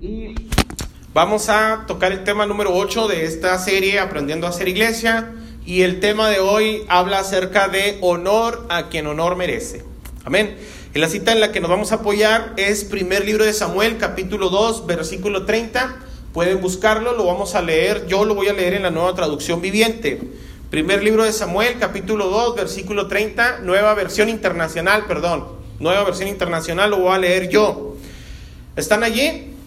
Y vamos a tocar el tema número 8 de esta serie, Aprendiendo a ser iglesia. Y el tema de hoy habla acerca de honor a quien honor merece. Amén. Y la cita en la que nos vamos a apoyar es primer libro de Samuel, capítulo 2, versículo 30. Pueden buscarlo, lo vamos a leer. Yo lo voy a leer en la nueva traducción viviente. Primer libro de Samuel, capítulo 2, versículo 30, nueva versión internacional, perdón. Nueva versión internacional, lo voy a leer yo. ¿Están allí?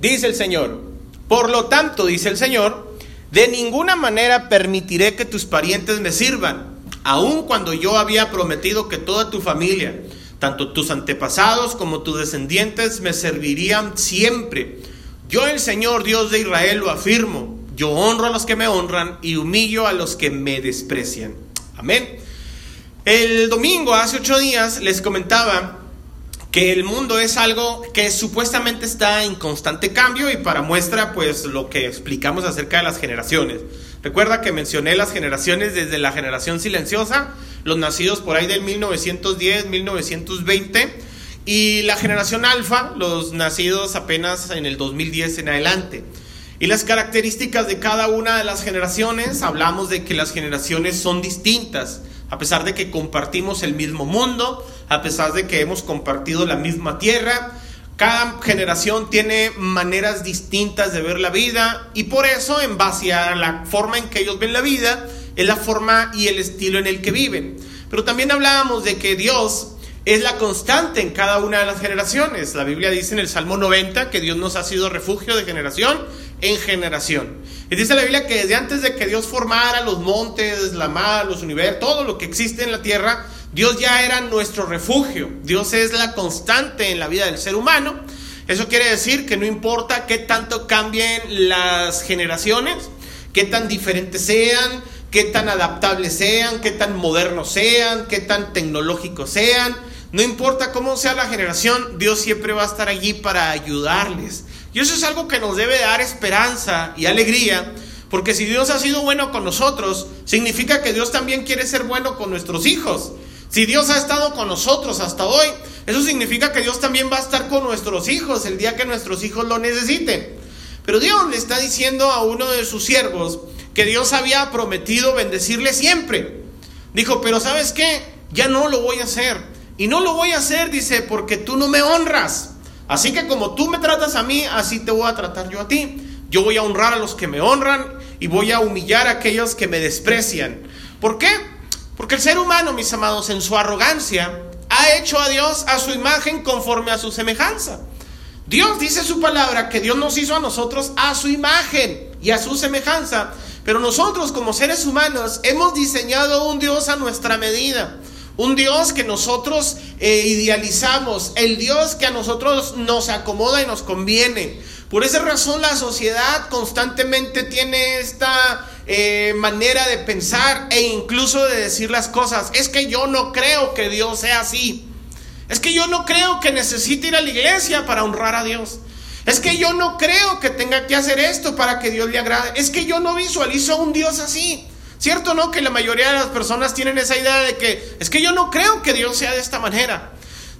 Dice el Señor. Por lo tanto, dice el Señor, de ninguna manera permitiré que tus parientes me sirvan, aun cuando yo había prometido que toda tu familia, tanto tus antepasados como tus descendientes, me servirían siempre. Yo el Señor Dios de Israel lo afirmo. Yo honro a los que me honran y humillo a los que me desprecian. Amén. El domingo, hace ocho días, les comentaba que el mundo es algo que supuestamente está en constante cambio y para muestra pues lo que explicamos acerca de las generaciones. Recuerda que mencioné las generaciones desde la generación silenciosa, los nacidos por ahí del 1910, 1920 y la generación alfa, los nacidos apenas en el 2010 en adelante. Y las características de cada una de las generaciones, hablamos de que las generaciones son distintas a pesar de que compartimos el mismo mundo, a pesar de que hemos compartido la misma tierra, cada generación tiene maneras distintas de ver la vida y por eso en base a la forma en que ellos ven la vida, es la forma y el estilo en el que viven. Pero también hablábamos de que Dios es la constante en cada una de las generaciones. La Biblia dice en el Salmo 90 que Dios nos ha sido refugio de generación en generación. Y dice la Biblia que desde antes de que Dios formara los montes, la mar, los universos, todo lo que existe en la tierra, Dios ya era nuestro refugio. Dios es la constante en la vida del ser humano. Eso quiere decir que no importa qué tanto cambien las generaciones, qué tan diferentes sean, qué tan adaptables sean, qué tan modernos sean, qué tan tecnológicos sean. No importa cómo sea la generación, Dios siempre va a estar allí para ayudarles. Y eso es algo que nos debe dar esperanza y alegría, porque si Dios ha sido bueno con nosotros, significa que Dios también quiere ser bueno con nuestros hijos. Si Dios ha estado con nosotros hasta hoy, eso significa que Dios también va a estar con nuestros hijos el día que nuestros hijos lo necesiten. Pero Dios le está diciendo a uno de sus siervos que Dios había prometido bendecirle siempre. Dijo, pero ¿sabes qué? Ya no lo voy a hacer. Y no lo voy a hacer, dice, porque tú no me honras. Así que como tú me tratas a mí, así te voy a tratar yo a ti. Yo voy a honrar a los que me honran y voy a humillar a aquellos que me desprecian. ¿Por qué? Porque el ser humano, mis amados, en su arrogancia, ha hecho a Dios a su imagen conforme a su semejanza. Dios dice su palabra que Dios nos hizo a nosotros a su imagen y a su semejanza. Pero nosotros como seres humanos hemos diseñado un Dios a nuestra medida. Un Dios que nosotros eh, idealizamos, el Dios que a nosotros nos acomoda y nos conviene. Por esa razón la sociedad constantemente tiene esta eh, manera de pensar e incluso de decir las cosas. Es que yo no creo que Dios sea así. Es que yo no creo que necesite ir a la iglesia para honrar a Dios. Es que yo no creo que tenga que hacer esto para que Dios le agrade. Es que yo no visualizo a un Dios así. ¿Cierto no? Que la mayoría de las personas tienen esa idea de que es que yo no creo que Dios sea de esta manera.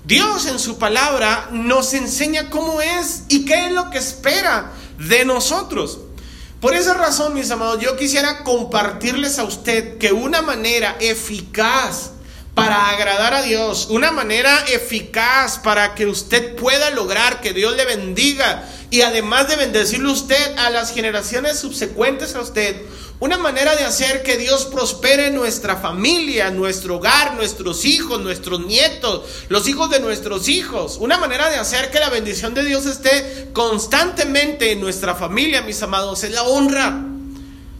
Dios en su palabra nos enseña cómo es y qué es lo que espera de nosotros. Por esa razón, mis amados, yo quisiera compartirles a usted que una manera eficaz para agradar a Dios, una manera eficaz para que usted pueda lograr que Dios le bendiga y además de bendecirle usted a las generaciones subsecuentes a usted, una manera de hacer que Dios prospere nuestra familia, nuestro hogar, nuestros hijos, nuestros nietos, los hijos de nuestros hijos. Una manera de hacer que la bendición de Dios esté constantemente en nuestra familia, mis amados, es la honra.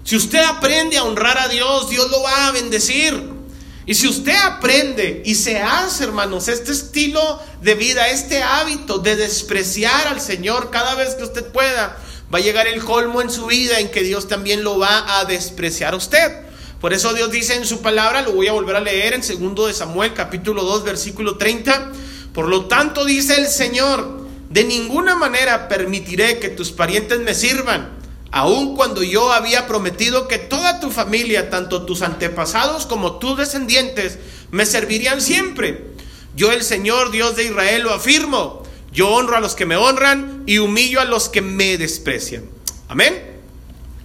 Si usted aprende a honrar a Dios, Dios lo va a bendecir. Y si usted aprende y se hace, hermanos, este estilo de vida, este hábito de despreciar al Señor cada vez que usted pueda, va a llegar el colmo en su vida en que Dios también lo va a despreciar a usted. Por eso Dios dice en su palabra, lo voy a volver a leer en segundo de Samuel capítulo 2 versículo 30, por lo tanto dice el Señor, de ninguna manera permitiré que tus parientes me sirvan, aun cuando yo había prometido que toda tu familia, tanto tus antepasados como tus descendientes, me servirían siempre. Yo el Señor Dios de Israel lo afirmo Yo honro a los que me honran y humillo a los que me desprecian. Amén.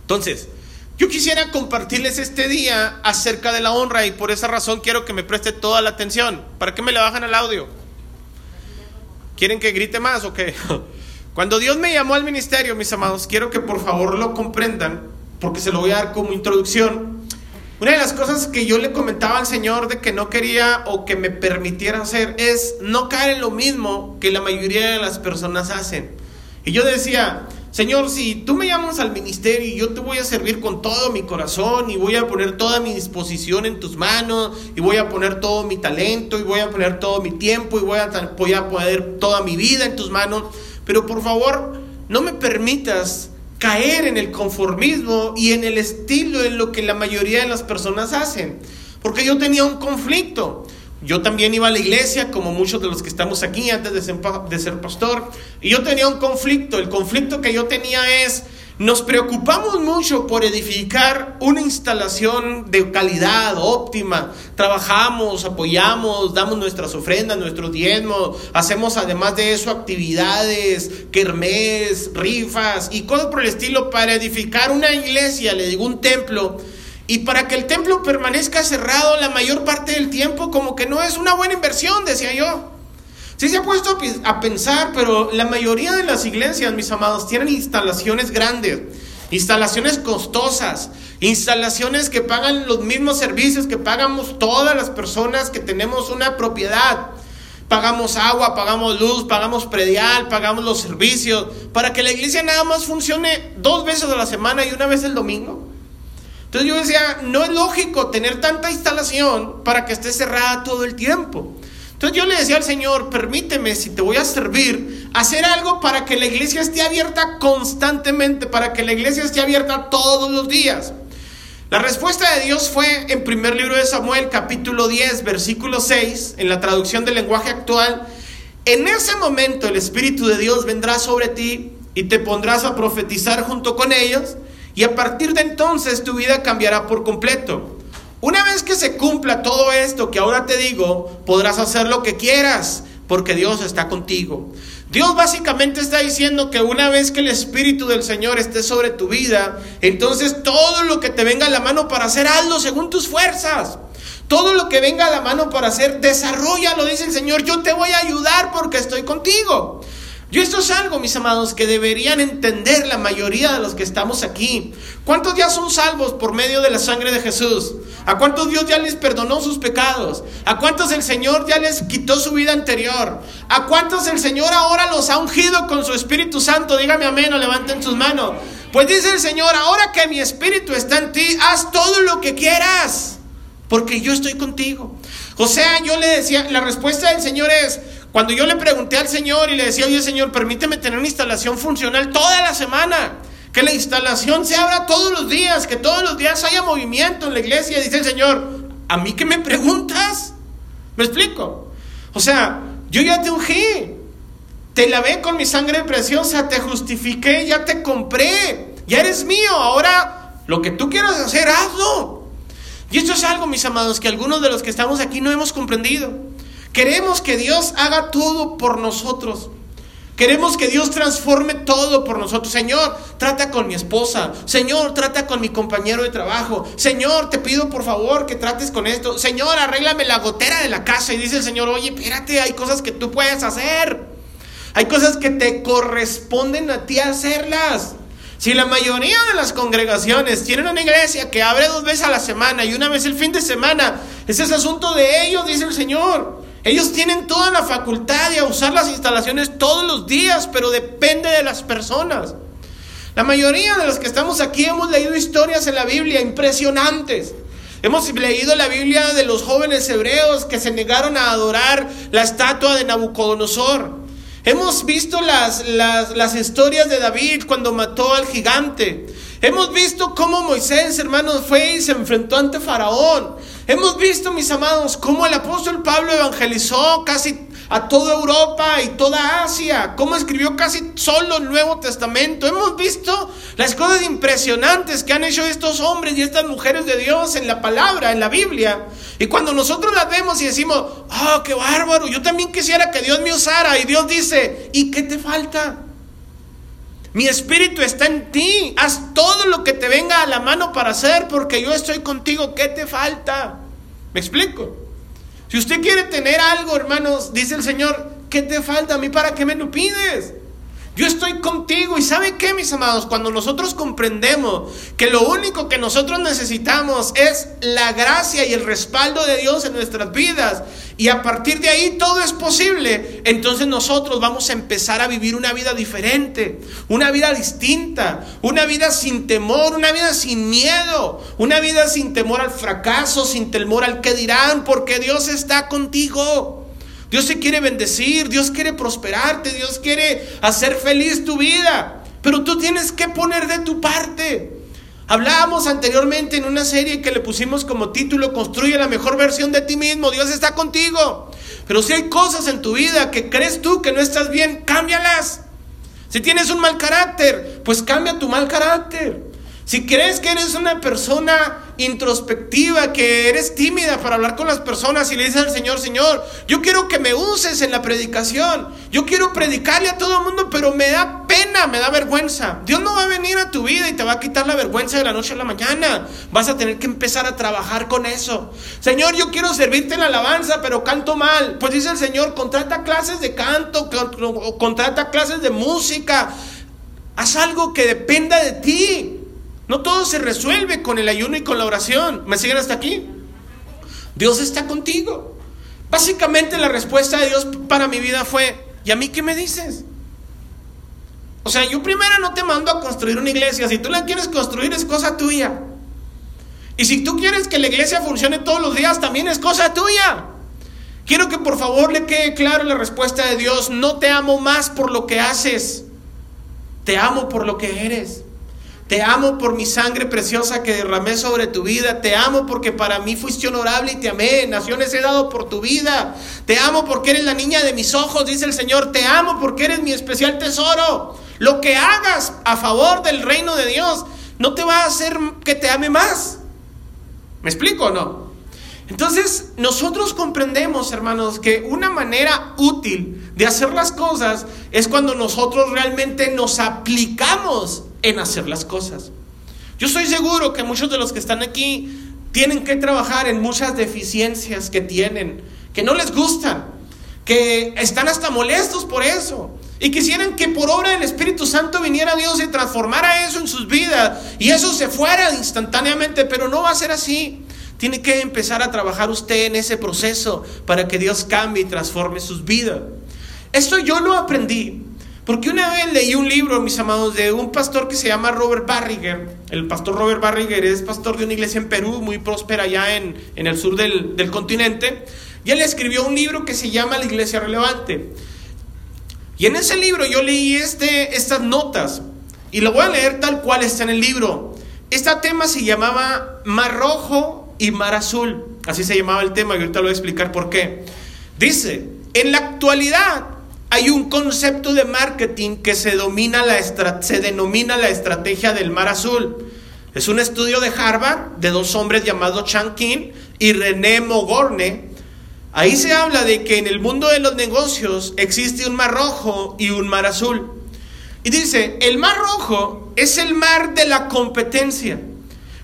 Entonces, yo quisiera compartirles este día acerca de la honra y por esa razón quiero que me preste toda la atención. ¿Para qué me le bajan al audio? ¿Quieren que grite más o qué? Cuando Dios me llamó al ministerio, mis amados, quiero que por favor lo comprendan, porque se lo voy a dar como introducción. Una de las cosas que yo le comentaba al Señor de que no quería o que me permitiera hacer es no caer en lo mismo que la mayoría de las personas hacen. Y yo decía, Señor, si tú me llamas al ministerio y yo te voy a servir con todo mi corazón y voy a poner toda mi disposición en tus manos y voy a poner todo mi talento y voy a poner todo mi tiempo y voy a, voy a poner toda mi vida en tus manos, pero por favor, no me permitas caer en el conformismo y en el estilo en lo que la mayoría de las personas hacen. Porque yo tenía un conflicto. Yo también iba a la iglesia, como muchos de los que estamos aquí antes de ser, pastor, y yo tenía un conflicto. El conflicto que yo tenía es, nos preocupamos mucho por edificar una instalación de calidad óptima. Trabajamos, apoyamos, damos nuestras ofrendas, nuestros diezmos. Hacemos además de eso actividades, kermés, rifas y cosas por el estilo para edificar una iglesia, le digo un templo. Y para que el templo permanezca cerrado la mayor parte del tiempo, como que no es una buena inversión, decía yo. Sí se ha puesto a pensar, pero la mayoría de las iglesias, mis amados, tienen instalaciones grandes, instalaciones costosas, instalaciones que pagan los mismos servicios que pagamos todas las personas que tenemos una propiedad. Pagamos agua, pagamos luz, pagamos predial, pagamos los servicios, para que la iglesia nada más funcione dos veces a la semana y una vez el domingo. Entonces yo decía, no es lógico tener tanta instalación para que esté cerrada todo el tiempo. Entonces yo le decía al Señor, permíteme, si te voy a servir, hacer algo para que la iglesia esté abierta constantemente, para que la iglesia esté abierta todos los días. La respuesta de Dios fue en primer libro de Samuel, capítulo 10, versículo 6, en la traducción del lenguaje actual. En ese momento el Espíritu de Dios vendrá sobre ti y te pondrás a profetizar junto con ellos, y a partir de entonces tu vida cambiará por completo. Una vez que se cumpla todo esto que ahora te digo, podrás hacer lo que quieras, porque Dios está contigo. Dios básicamente está diciendo que una vez que el Espíritu del Señor esté sobre tu vida, entonces todo lo que te venga a la mano para hacer, hazlo según tus fuerzas. Todo lo que venga a la mano para hacer, desarrollalo, dice el Señor. Yo te voy a ayudar porque estoy contigo. Y esto es algo, mis amados, que deberían entender la mayoría de los que estamos aquí. ¿Cuántos ya son salvos por medio de la sangre de Jesús? ¿A cuántos Dios ya les perdonó sus pecados? ¿A cuántos el Señor ya les quitó su vida anterior? ¿A cuántos el Señor ahora los ha ungido con su Espíritu Santo? Dígame amén o levanten sus manos. Pues dice el Señor, ahora que mi Espíritu está en ti, haz todo lo que quieras, porque yo estoy contigo. O sea, yo le decía, la respuesta del Señor es, cuando yo le pregunté al Señor y le decía, oye Señor, permíteme tener una instalación funcional toda la semana, que la instalación se abra todos los días, que todos los días haya movimiento en la iglesia, dice el Señor, ¿a mí qué me preguntas? ¿Me explico? O sea, yo ya te ungí, te lavé con mi sangre preciosa, te justifiqué, ya te compré, ya eres mío, ahora lo que tú quieras hacer, hazlo. Y esto es algo, mis amados, que algunos de los que estamos aquí no hemos comprendido. Queremos que Dios haga todo por nosotros. Queremos que Dios transforme todo por nosotros. Señor, trata con mi esposa. Señor, trata con mi compañero de trabajo. Señor, te pido por favor que trates con esto. Señor, arréglame la gotera de la casa. Y dice el Señor, oye, espérate, hay cosas que tú puedes hacer. Hay cosas que te corresponden a ti hacerlas. Si la mayoría de las congregaciones tienen una iglesia que abre dos veces a la semana y una vez el fin de semana, ese es asunto de ellos, dice el Señor. Ellos tienen toda la facultad de usar las instalaciones todos los días, pero depende de las personas. La mayoría de los que estamos aquí hemos leído historias en la Biblia impresionantes. Hemos leído la Biblia de los jóvenes hebreos que se negaron a adorar la estatua de Nabucodonosor. Hemos visto las, las, las historias de David cuando mató al gigante. Hemos visto cómo Moisés, hermanos, fue y se enfrentó ante Faraón. Hemos visto, mis amados, cómo el apóstol Pablo evangelizó casi a toda Europa y toda Asia, cómo escribió casi solo el Nuevo Testamento. Hemos visto las cosas impresionantes que han hecho estos hombres y estas mujeres de Dios en la palabra, en la Biblia. Y cuando nosotros las vemos y decimos, oh, qué bárbaro, yo también quisiera que Dios me usara. Y Dios dice, ¿y qué te falta? Mi espíritu está en ti. Haz todo lo que te venga a la mano para hacer porque yo estoy contigo. ¿Qué te falta? ¿Me explico? Si usted quiere tener algo, hermanos, dice el Señor, ¿qué te falta a mí para que me lo pides? Yo estoy contigo y ¿sabe qué, mis amados? Cuando nosotros comprendemos que lo único que nosotros necesitamos es la gracia y el respaldo de Dios en nuestras vidas y a partir de ahí todo es posible, entonces nosotros vamos a empezar a vivir una vida diferente, una vida distinta, una vida sin temor, una vida sin miedo, una vida sin temor al fracaso, sin temor al que dirán, porque Dios está contigo. Dios te quiere bendecir, Dios quiere prosperarte, Dios quiere hacer feliz tu vida. Pero tú tienes que poner de tu parte. Hablábamos anteriormente en una serie que le pusimos como título Construye la mejor versión de ti mismo. Dios está contigo. Pero si hay cosas en tu vida que crees tú que no estás bien, cámbialas. Si tienes un mal carácter, pues cambia tu mal carácter. Si crees que eres una persona introspectiva, que eres tímida para hablar con las personas y le dices al Señor, Señor, yo quiero que me uses en la predicación, yo quiero predicarle a todo el mundo, pero me da pena, me da vergüenza. Dios no va a venir a tu vida y te va a quitar la vergüenza de la noche a la mañana. Vas a tener que empezar a trabajar con eso. Señor, yo quiero servirte en la alabanza, pero canto mal. Pues dice el Señor, contrata clases de canto, contrata clases de música. Haz algo que dependa de ti. No todo se resuelve con el ayuno y con la oración. ¿Me siguen hasta aquí? Dios está contigo. Básicamente la respuesta de Dios para mi vida fue, ¿y a mí qué me dices? O sea, yo primero no te mando a construir una iglesia. Si tú la quieres construir es cosa tuya. Y si tú quieres que la iglesia funcione todos los días, también es cosa tuya. Quiero que por favor le quede claro la respuesta de Dios. No te amo más por lo que haces. Te amo por lo que eres. Te amo por mi sangre preciosa que derramé sobre tu vida. Te amo porque para mí fuiste honorable y te amé. Naciones he dado por tu vida. Te amo porque eres la niña de mis ojos, dice el Señor. Te amo porque eres mi especial tesoro. Lo que hagas a favor del reino de Dios no te va a hacer que te ame más. ¿Me explico o no? Entonces, nosotros comprendemos, hermanos, que una manera útil de hacer las cosas es cuando nosotros realmente nos aplicamos en hacer las cosas. Yo estoy seguro que muchos de los que están aquí tienen que trabajar en muchas deficiencias que tienen, que no les gustan, que están hasta molestos por eso. Y quisieran que por obra del Espíritu Santo viniera Dios y transformara eso en sus vidas. Y eso se fuera instantáneamente, pero no va a ser así. Tiene que empezar a trabajar usted en ese proceso para que Dios cambie y transforme sus vidas. Esto yo lo aprendí porque una vez leí un libro, mis amados, de un pastor que se llama Robert Barriger. El pastor Robert Barriger es pastor de una iglesia en Perú, muy próspera allá en, el sur del, continente. Y él escribió un libro que se llama La Iglesia Relevante. Y en ese libro yo leí este, estas notas. Y lo voy a leer tal cual está en el libro. Este tema se llamaba Mar Rojo y Mar Azul. Así se llamaba el tema y ahorita lo voy a explicar por qué. Dice, en la actualidad hay un concepto de marketing que se, denomina la estrategia del mar azul. Es un estudio de Harvard de dos hombres llamados Chan King y René Mogorne. Ahí se habla de que en el mundo de los negocios existe un mar rojo y un mar azul. Y dice, el mar rojo es el mar de la competencia.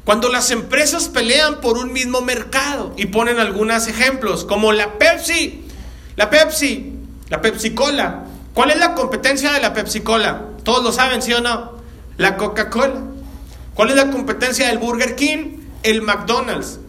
Cuando las empresas pelean por un mismo mercado y ponen algunos ejemplos, como la Pepsi. La Pepsi la Pepsi Cola. ¿Cuál es la competencia de la Pepsi Cola? Todos lo saben, ¿sí o no? La Coca-Cola. ¿Cuál es la competencia del Burger King? El McDonald's.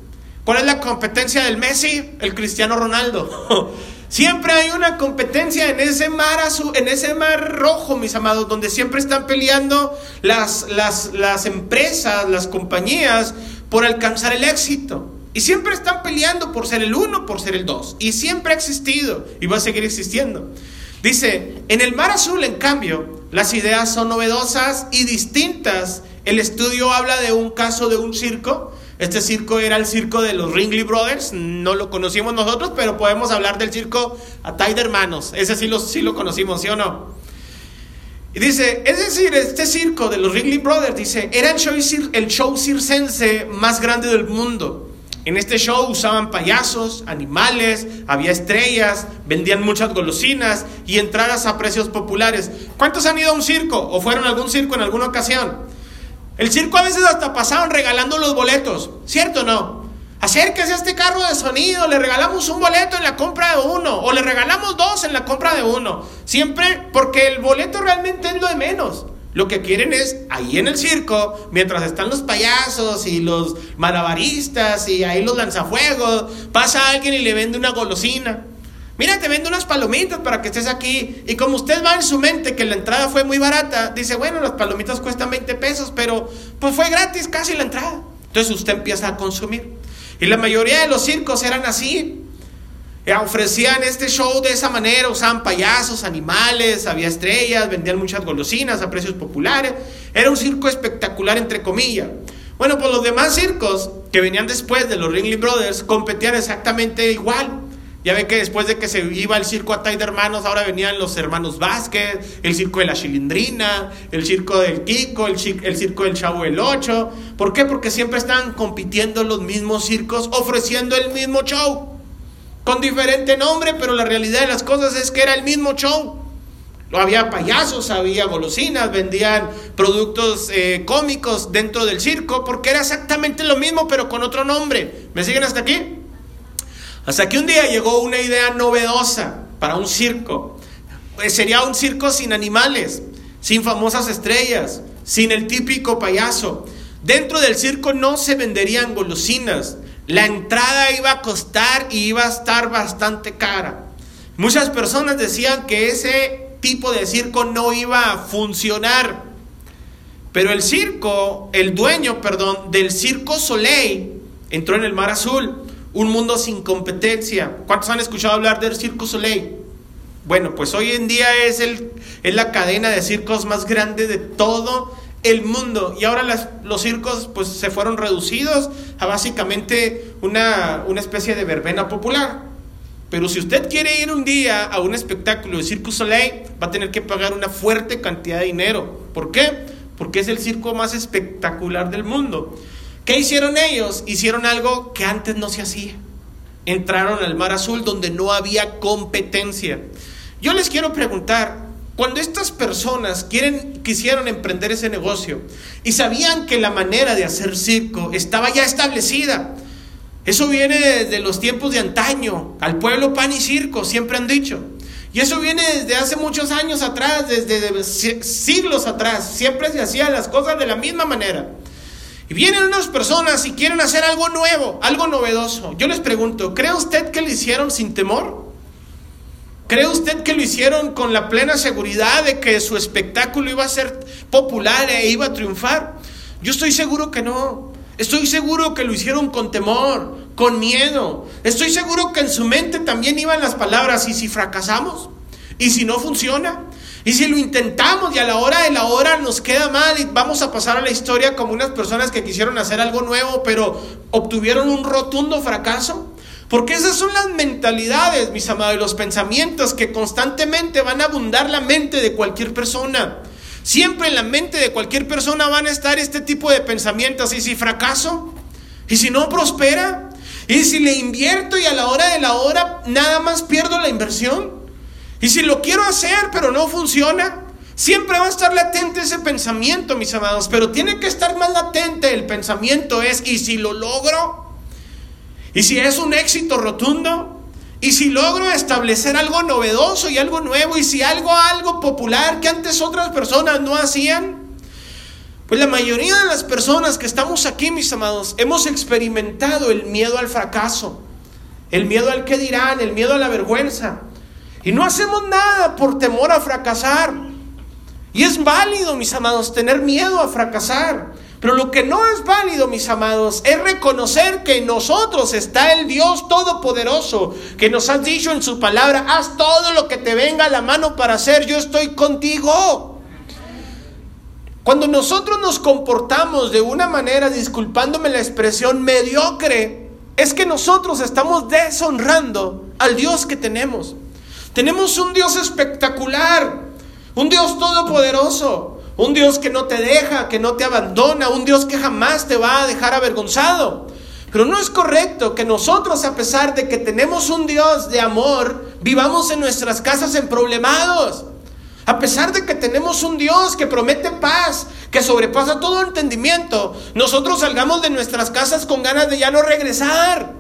¿Cuál es la competencia del Messi? El Cristiano Ronaldo. Siempre hay una competencia en ese mar azul, en ese mar rojo, mis amados, donde siempre están peleando las, las, las empresas, las compañías por alcanzar el éxito. Y siempre están peleando por ser el uno, por ser el dos. Y siempre ha existido y va a seguir existiendo. Dice, en el mar azul, en cambio, las ideas son novedosas y distintas. El estudio habla de un caso de un circo Este circo era el circo de los Ringley Brothers, no lo conocimos nosotros, pero podemos hablar del circo Atay de Hermanos. Ese sí lo, sí lo conocimos, ¿sí o no? Y dice, es decir, este circo de los Ringley Brothers, dice, era el show, el show circense más grande del mundo. En este show usaban payasos, animales, había estrellas, vendían muchas golosinas y entradas a precios populares. ¿Cuántos han ido a un circo o fueron a algún circo en alguna ocasión? El circo a veces hasta pasaban regalando los boletos, ¿cierto o no? Acérquese a este carro de sonido, le regalamos un boleto en la compra de uno o le regalamos dos en la compra de uno. Siempre porque el boleto realmente es lo de menos. Lo que quieren es, ahí en el circo, mientras están los payasos y los malabaristas y ahí los lanzafuegos, pasa alguien y le vende una golosina. Mira, te vende unas palomitas para que estés aquí. Y como usted va en su mente que la entrada fue muy barata, dice, bueno, las palomitas cuestan 20 pesos, pero pues fue gratis casi la entrada. Entonces usted empieza a consumir. Y la mayoría de los circos eran así. Eh, ofrecían este show de esa manera, usaban payasos, animales, había estrellas, vendían muchas golosinas a precios populares. Era un circo espectacular, entre comillas. Bueno, pues los demás circos que venían después de los Ringley Brothers competían exactamente igual. Ya ve que después de que se iba el circo a de Hermanos, ahora venían los hermanos Vázquez, el circo de la Chilindrina, el circo del Kiko, el, el circo del Chavo del Ocho. ¿Por qué? Porque siempre estaban compitiendo los mismos circos, ofreciendo el mismo show con diferente nombre, pero la realidad de las cosas es que era el mismo show. Había payasos, había golosinas, vendían productos eh, cómicos dentro del circo, porque era exactamente lo mismo, pero con otro nombre. ¿Me siguen hasta aquí? Hasta que un día llegó una idea novedosa para un circo. Pues sería un circo sin animales, sin famosas estrellas, sin el típico payaso. Dentro del circo no se venderían golosinas, la entrada iba a costar y iba a estar bastante cara. Muchas personas decían que ese tipo de circo no iba a funcionar. Pero el circo, el dueño, perdón, del circo Soleil entró en el Mar Azul, un mundo sin competencia. ¿Cuántos han escuchado hablar del circo Soleil? Bueno, pues hoy en día es, el, es la cadena de circos más grande de todo el mundo. Y ahora los circos pues se fueron reducidos a básicamente una, una especie de verbena popular. Pero si usted quiere ir un día a un espectáculo de Circo Soleil, va a tener que pagar una fuerte cantidad de dinero. ¿Por qué? Porque es el circo más espectacular del mundo. ¿Qué hicieron ellos? Hicieron algo que antes no se hacía. Entraron al Mar Azul donde no había competencia. Yo les quiero preguntar, cuando estas personas quieren, quisieron emprender ese negocio y sabían que la manera de hacer circo estaba ya establecida, eso viene desde los tiempos de antaño, al pueblo pan y circo, siempre han dicho. Y eso viene desde hace muchos años atrás, desde siglos atrás, siempre se hacían las cosas de la misma manera. Y vienen unas personas y quieren hacer algo nuevo, algo novedoso. Yo les pregunto, ¿cree usted que lo hicieron sin temor? ¿Cree usted que lo hicieron con la plena seguridad de que su espectáculo iba a ser popular e iba a triunfar? Yo estoy seguro que no. Estoy seguro que lo hicieron con temor, con miedo. Estoy seguro que en su mente también iban las palabras, ¿y si fracasamos? ¿Y si no funciona? ¿Y si lo intentamos y a la hora de la hora nos queda mal y vamos a pasar a la historia como unas personas que quisieron hacer algo nuevo pero obtuvieron un rotundo fracaso? Porque esas son las mentalidades, mis amados, los pensamientos que constantemente van a abundar la mente de cualquier persona. Siempre en la mente de cualquier persona van a estar este tipo de pensamientos. ¿Y si fracaso? ¿Y si no prospera? ¿Y si le invierto y a la hora de la hora nada más pierdo la inversión? ¿Y si lo quiero hacer pero no funciona? Siempre va a estar latente ese pensamiento, mis amados, pero tiene que estar más latente el pensamiento es, ¿y si lo logro? Y si es un éxito rotundo, y si logro establecer algo novedoso y algo nuevo, y si algo, algo popular que antes otras personas no hacían, pues la mayoría de las personas que estamos aquí, mis amados, hemos experimentado el miedo al fracaso, el miedo al que dirán, el miedo a la vergüenza. Y no hacemos nada por temor a fracasar. Y es válido, mis amados, tener miedo a fracasar. Pero lo que no es válido, mis amados, es reconocer que en nosotros está el Dios Todopoderoso, que nos ha dicho en su palabra, haz todo lo que te venga a la mano para hacer, yo estoy contigo. Cuando nosotros nos comportamos de una manera, disculpándome la expresión, mediocre, es que nosotros estamos deshonrando al Dios que tenemos. Tenemos un Dios espectacular, un Dios todopoderoso, un Dios que no te deja, que no te abandona, un Dios que jamás te va a dejar avergonzado. Pero no es correcto que nosotros, a pesar de que tenemos un Dios de amor, vivamos en nuestras casas en problemados. A pesar de que tenemos un Dios que promete paz, que sobrepasa todo entendimiento, nosotros salgamos de nuestras casas con ganas de ya no regresar.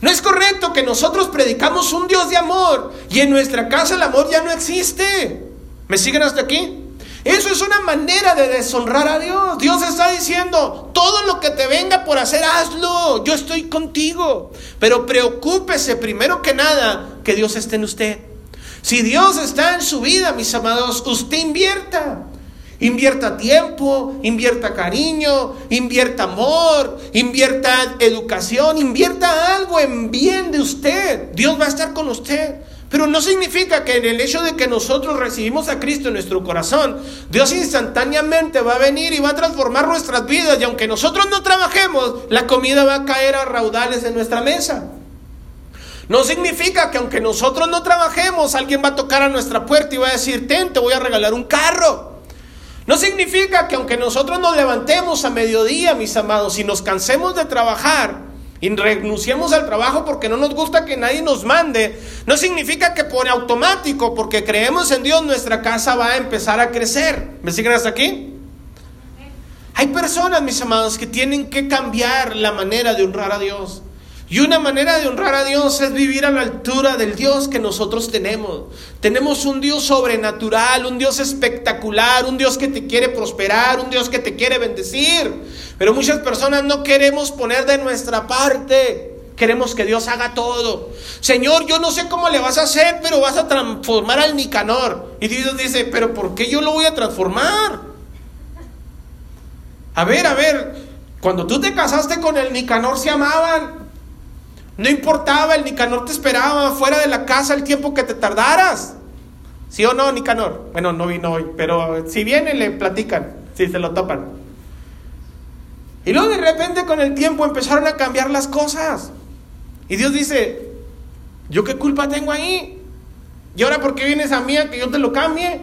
No es correcto que nosotros predicamos un Dios de amor y en nuestra casa el amor ya no existe. ¿Me siguen hasta aquí? Eso es una manera de deshonrar a Dios. Dios está diciendo, todo lo que te venga por hacer, hazlo. Yo estoy contigo. Pero preocúpese primero que nada que Dios esté en usted. Si Dios está en su vida, mis amados, usted invierta. Invierta tiempo, invierta cariño, invierta amor, invierta educación, invierta algo en bien de usted. Dios va a estar con usted. Pero no significa que en el hecho de que nosotros recibimos a Cristo en nuestro corazón, Dios instantáneamente va a venir y va a transformar nuestras vidas. Y aunque nosotros no trabajemos, la comida va a caer a raudales en nuestra mesa. No significa que aunque nosotros no trabajemos, alguien va a tocar a nuestra puerta y va a decir, ten, te voy a regalar un carro. No significa que aunque nosotros nos levantemos a mediodía, mis amados, y nos cansemos de trabajar y renunciemos al trabajo porque no nos gusta que nadie nos mande, no significa que por automático, porque creemos en Dios, nuestra casa va a empezar a crecer. ¿Me siguen hasta aquí? Hay personas, mis amados, que tienen que cambiar la manera de honrar a Dios. Y una manera de honrar a Dios es vivir a la altura del Dios que nosotros tenemos. Tenemos un Dios sobrenatural, un Dios espectacular, un Dios que te quiere prosperar, un Dios que te quiere bendecir. Pero muchas personas no queremos poner de nuestra parte. Queremos que Dios haga todo. Señor, yo no sé cómo le vas a hacer, pero vas a transformar al Nicanor. Y Dios dice, pero ¿por qué yo lo voy a transformar? A ver, a ver, cuando tú te casaste con el Nicanor se amaban, no importaba, el Nicanor te esperaba fuera de la casa el tiempo que te tardaras. ¿Sí o no, Nicanor? Bueno, no vino hoy, pero si viene le platican, si se lo topan. Y luego de repente con el tiempo empezaron a cambiar las cosas. Y Dios dice, ¿yo qué culpa tengo ahí? ¿Y ahora por qué vienes a mí a que yo te lo cambie?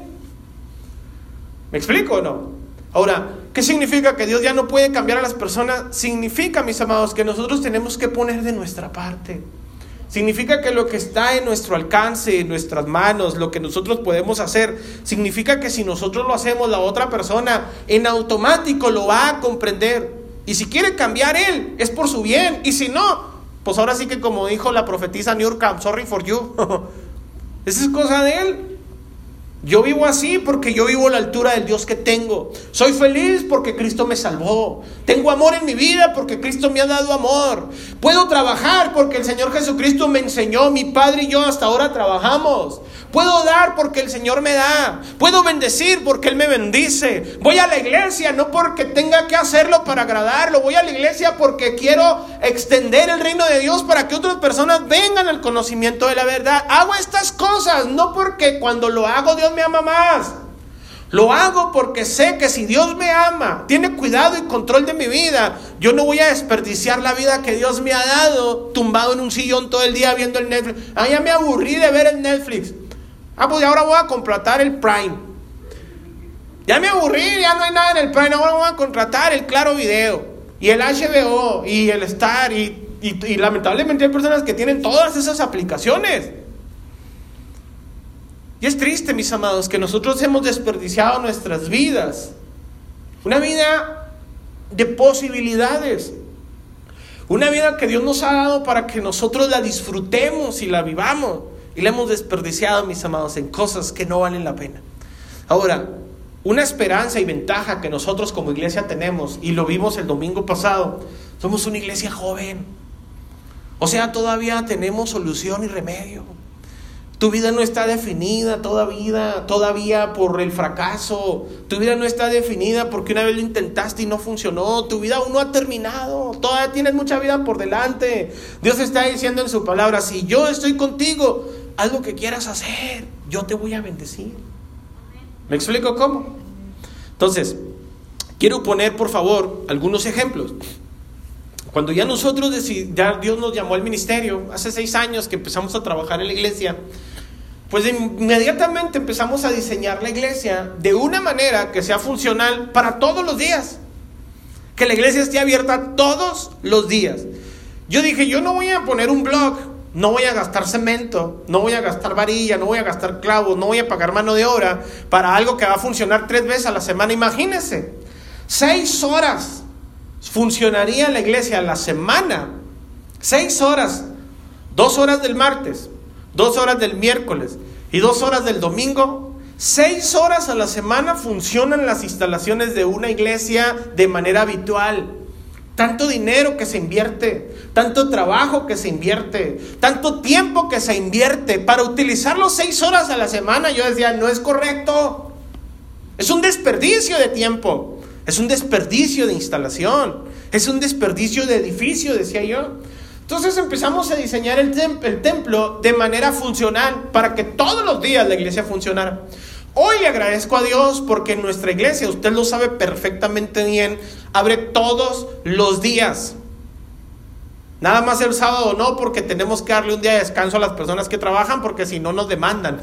¿Me explico o no? Ahora, ¿Qué significa que Dios ya no puede cambiar a las personas? Significa, mis amados, que nosotros tenemos que poner de nuestra parte. Significa que lo que está en nuestro alcance, en nuestras manos, lo que nosotros podemos hacer, significa que si nosotros lo hacemos, la otra persona en automático lo va a comprender. Y si quiere cambiar él, es por su bien. Y si no, pues ahora sí que como dijo la profetisa New York, I'm sorry for you. Esa es cosa de él. Yo vivo así porque yo vivo a la altura del Dios que tengo. Soy feliz porque Cristo me salvó. Tengo amor en mi vida porque Cristo me ha dado amor. Puedo trabajar porque el Señor Jesucristo me enseñó. Mi Padre y yo hasta ahora trabajamos. Puedo dar porque el Señor me da. Puedo bendecir porque Él me bendice. Voy a la iglesia no porque tenga que hacerlo para agradarlo. Voy a la iglesia porque quiero extender el reino de Dios para que otras personas vengan al conocimiento de la verdad. Hago estas cosas no porque cuando lo hago Dios me ama más. Lo hago porque sé que si Dios me ama, tiene cuidado y control de mi vida, yo no voy a desperdiciar la vida que Dios me ha dado tumbado en un sillón todo el día viendo el Netflix. Ah, ya me aburrí de ver el Netflix. Ah, pues ahora voy a contratar el Prime. Ya me aburrí, ya no hay nada en el Prime. Ahora voy a contratar el Claro Video y el HBO y el Star. Y, y lamentablemente hay personas que tienen todas esas aplicaciones. Y es triste, mis amados, que nosotros hemos desperdiciado nuestras vidas. Una vida de posibilidades. Una vida que Dios nos ha dado para que nosotros la disfrutemos y la vivamos. Y la hemos desperdiciado, mis amados, en cosas que no valen la pena. Ahora, una esperanza y ventaja que nosotros como iglesia tenemos, y lo vimos el domingo pasado, somos una iglesia joven. O sea, todavía tenemos solución y remedio. Tu vida no está definida todavía, todavía por el fracaso. Tu vida no está definida porque una vez lo intentaste y no funcionó. Tu vida aún no ha terminado. Todavía tienes mucha vida por delante. Dios está diciendo en su palabra, si yo estoy contigo, haz lo que quieras hacer. Yo te voy a bendecir. ¿Me explico cómo? Entonces, Quiero poner, por favor, algunos ejemplos. Cuando ya nosotros, ya Dios nos llamó al ministerio, hace seis años que empezamos a trabajar en la iglesia, pues inmediatamente empezamos a diseñar la iglesia de una manera que sea funcional para todos los días. Que la iglesia esté abierta todos los días. Yo dije, yo no voy a poner un blog, no voy a gastar cemento, no voy a gastar varilla, no voy a gastar clavos, no voy a pagar mano de obra para algo que va a funcionar tres veces a la semana. Imagínense, seis horas funcionaría la iglesia a la semana. Seis horas, dos horas del martes, dos horas del miércoles y dos horas del domingo, seis horas a la semana funcionan las instalaciones de una iglesia de manera habitual. Tanto dinero que se invierte, tanto trabajo que se invierte, tanto tiempo que se invierte para utilizarlo seis horas a la semana. Yo decía, no es correcto. Es un desperdicio de tiempo. Es un desperdicio de instalación. Es un desperdicio de edificio, decía yo. Entonces empezamos a diseñar el, templo de manera funcional para que todos los días la iglesia funcionara. Hoy le agradezco a Dios porque nuestra iglesia, usted lo sabe perfectamente bien, abre todos los días. Nada más el sábado no, porque tenemos que darle un día de descanso a las personas que trabajan, porque si no nos demandan.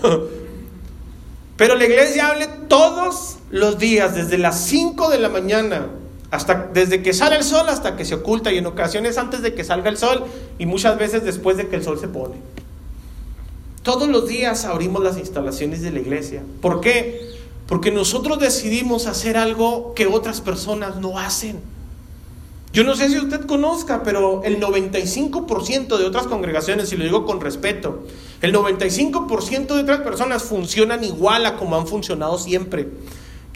Pero la iglesia abre todos los días, desde las 5 de la mañana hasta desde que sale el sol hasta que se oculta y en ocasiones antes de que salga el sol y muchas veces después de que el sol se pone. Todos los días abrimos las instalaciones de la iglesia. ¿Por qué? Porque nosotros decidimos hacer algo que otras personas no hacen. Yo no sé si usted conozca, pero el 95% de otras congregaciones, y lo digo con respeto, el 95% de otras personas funcionan igual a como han funcionado siempre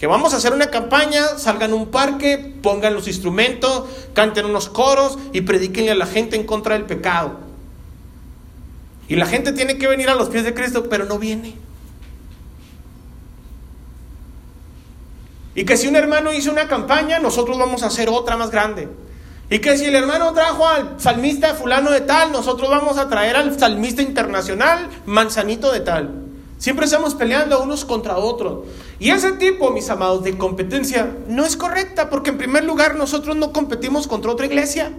que vamos a hacer una campaña, salgan a un parque, pongan los instrumentos, canten unos coros y prediquenle a la gente en contra del pecado. Y la gente tiene que venir a los pies de Cristo, pero no viene. Y que si un hermano hizo una campaña, nosotros vamos a hacer otra más grande. Y que si el hermano trajo al salmista fulano de tal, nosotros vamos a traer al salmista internacional manzanito de tal. Siempre estamos peleando unos contra otros. Y ese tipo, mis amados, de competencia no es correcta, porque en primer lugar nosotros no competimos contra otra iglesia.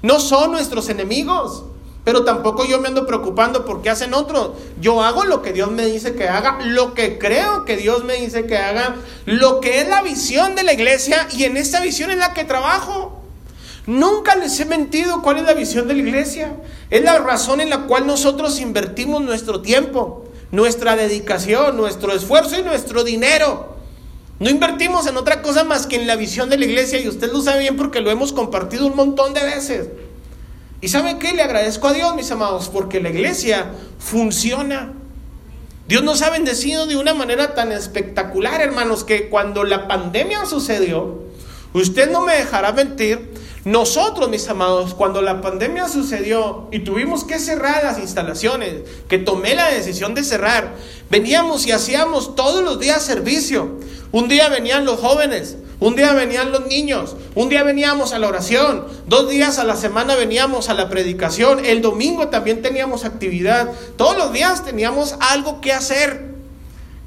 No son nuestros enemigos. Pero tampoco yo me ando preocupando por qué hacen otros. Yo hago lo que Dios me dice que haga, lo que creo que Dios me dice que haga, lo que es la visión de la iglesia y en esta visión es la que trabajo. Nunca les he mentido cuál es la visión de la iglesia. Es la razón en la cual nosotros invertimos nuestro tiempo nuestra dedicación, nuestro esfuerzo y nuestro dinero. No invertimos en otra cosa más que en la visión de la iglesia y usted lo sabe bien porque lo hemos compartido un montón de veces. ¿Y sabe qué? Le agradezco a Dios, mis amados, porque la iglesia funciona. Dios nos ha bendecido de una manera tan espectacular, hermanos, que cuando la pandemia sucedió, usted no me dejará mentir, nosotros, mis amados, cuando la pandemia sucedió y tuvimos que cerrar las instalaciones, que tomé la decisión de cerrar, veníamos y hacíamos todos los días servicio. Un día venían los jóvenes, un día venían los niños, un día veníamos a la oración, dos días a la semana veníamos a la predicación, el domingo también teníamos actividad, todos los días teníamos algo que hacer.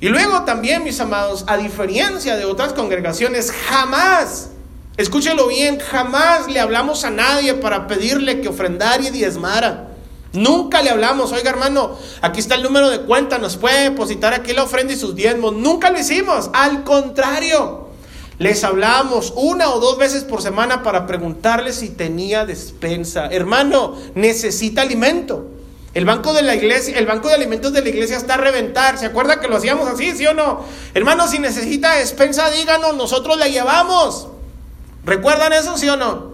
Y luego también, mis amados, a diferencia de otras congregaciones, jamás Escúchelo bien, jamás le hablamos a nadie para pedirle que ofrendara y diezmara. Nunca le hablamos, oiga hermano, aquí está el número de cuenta, nos puede depositar aquí la ofrenda y sus diezmos. Nunca lo hicimos, al contrario. Les hablamos una o dos veces por semana para preguntarle si tenía despensa. Hermano, necesita alimento. El banco de la iglesia, el banco de alimentos de la iglesia está a reventar. ¿Se acuerda que lo hacíamos así, sí o no? Hermano, si necesita despensa, díganos, nosotros la llevamos. ¿Recuerdan eso, sí o no?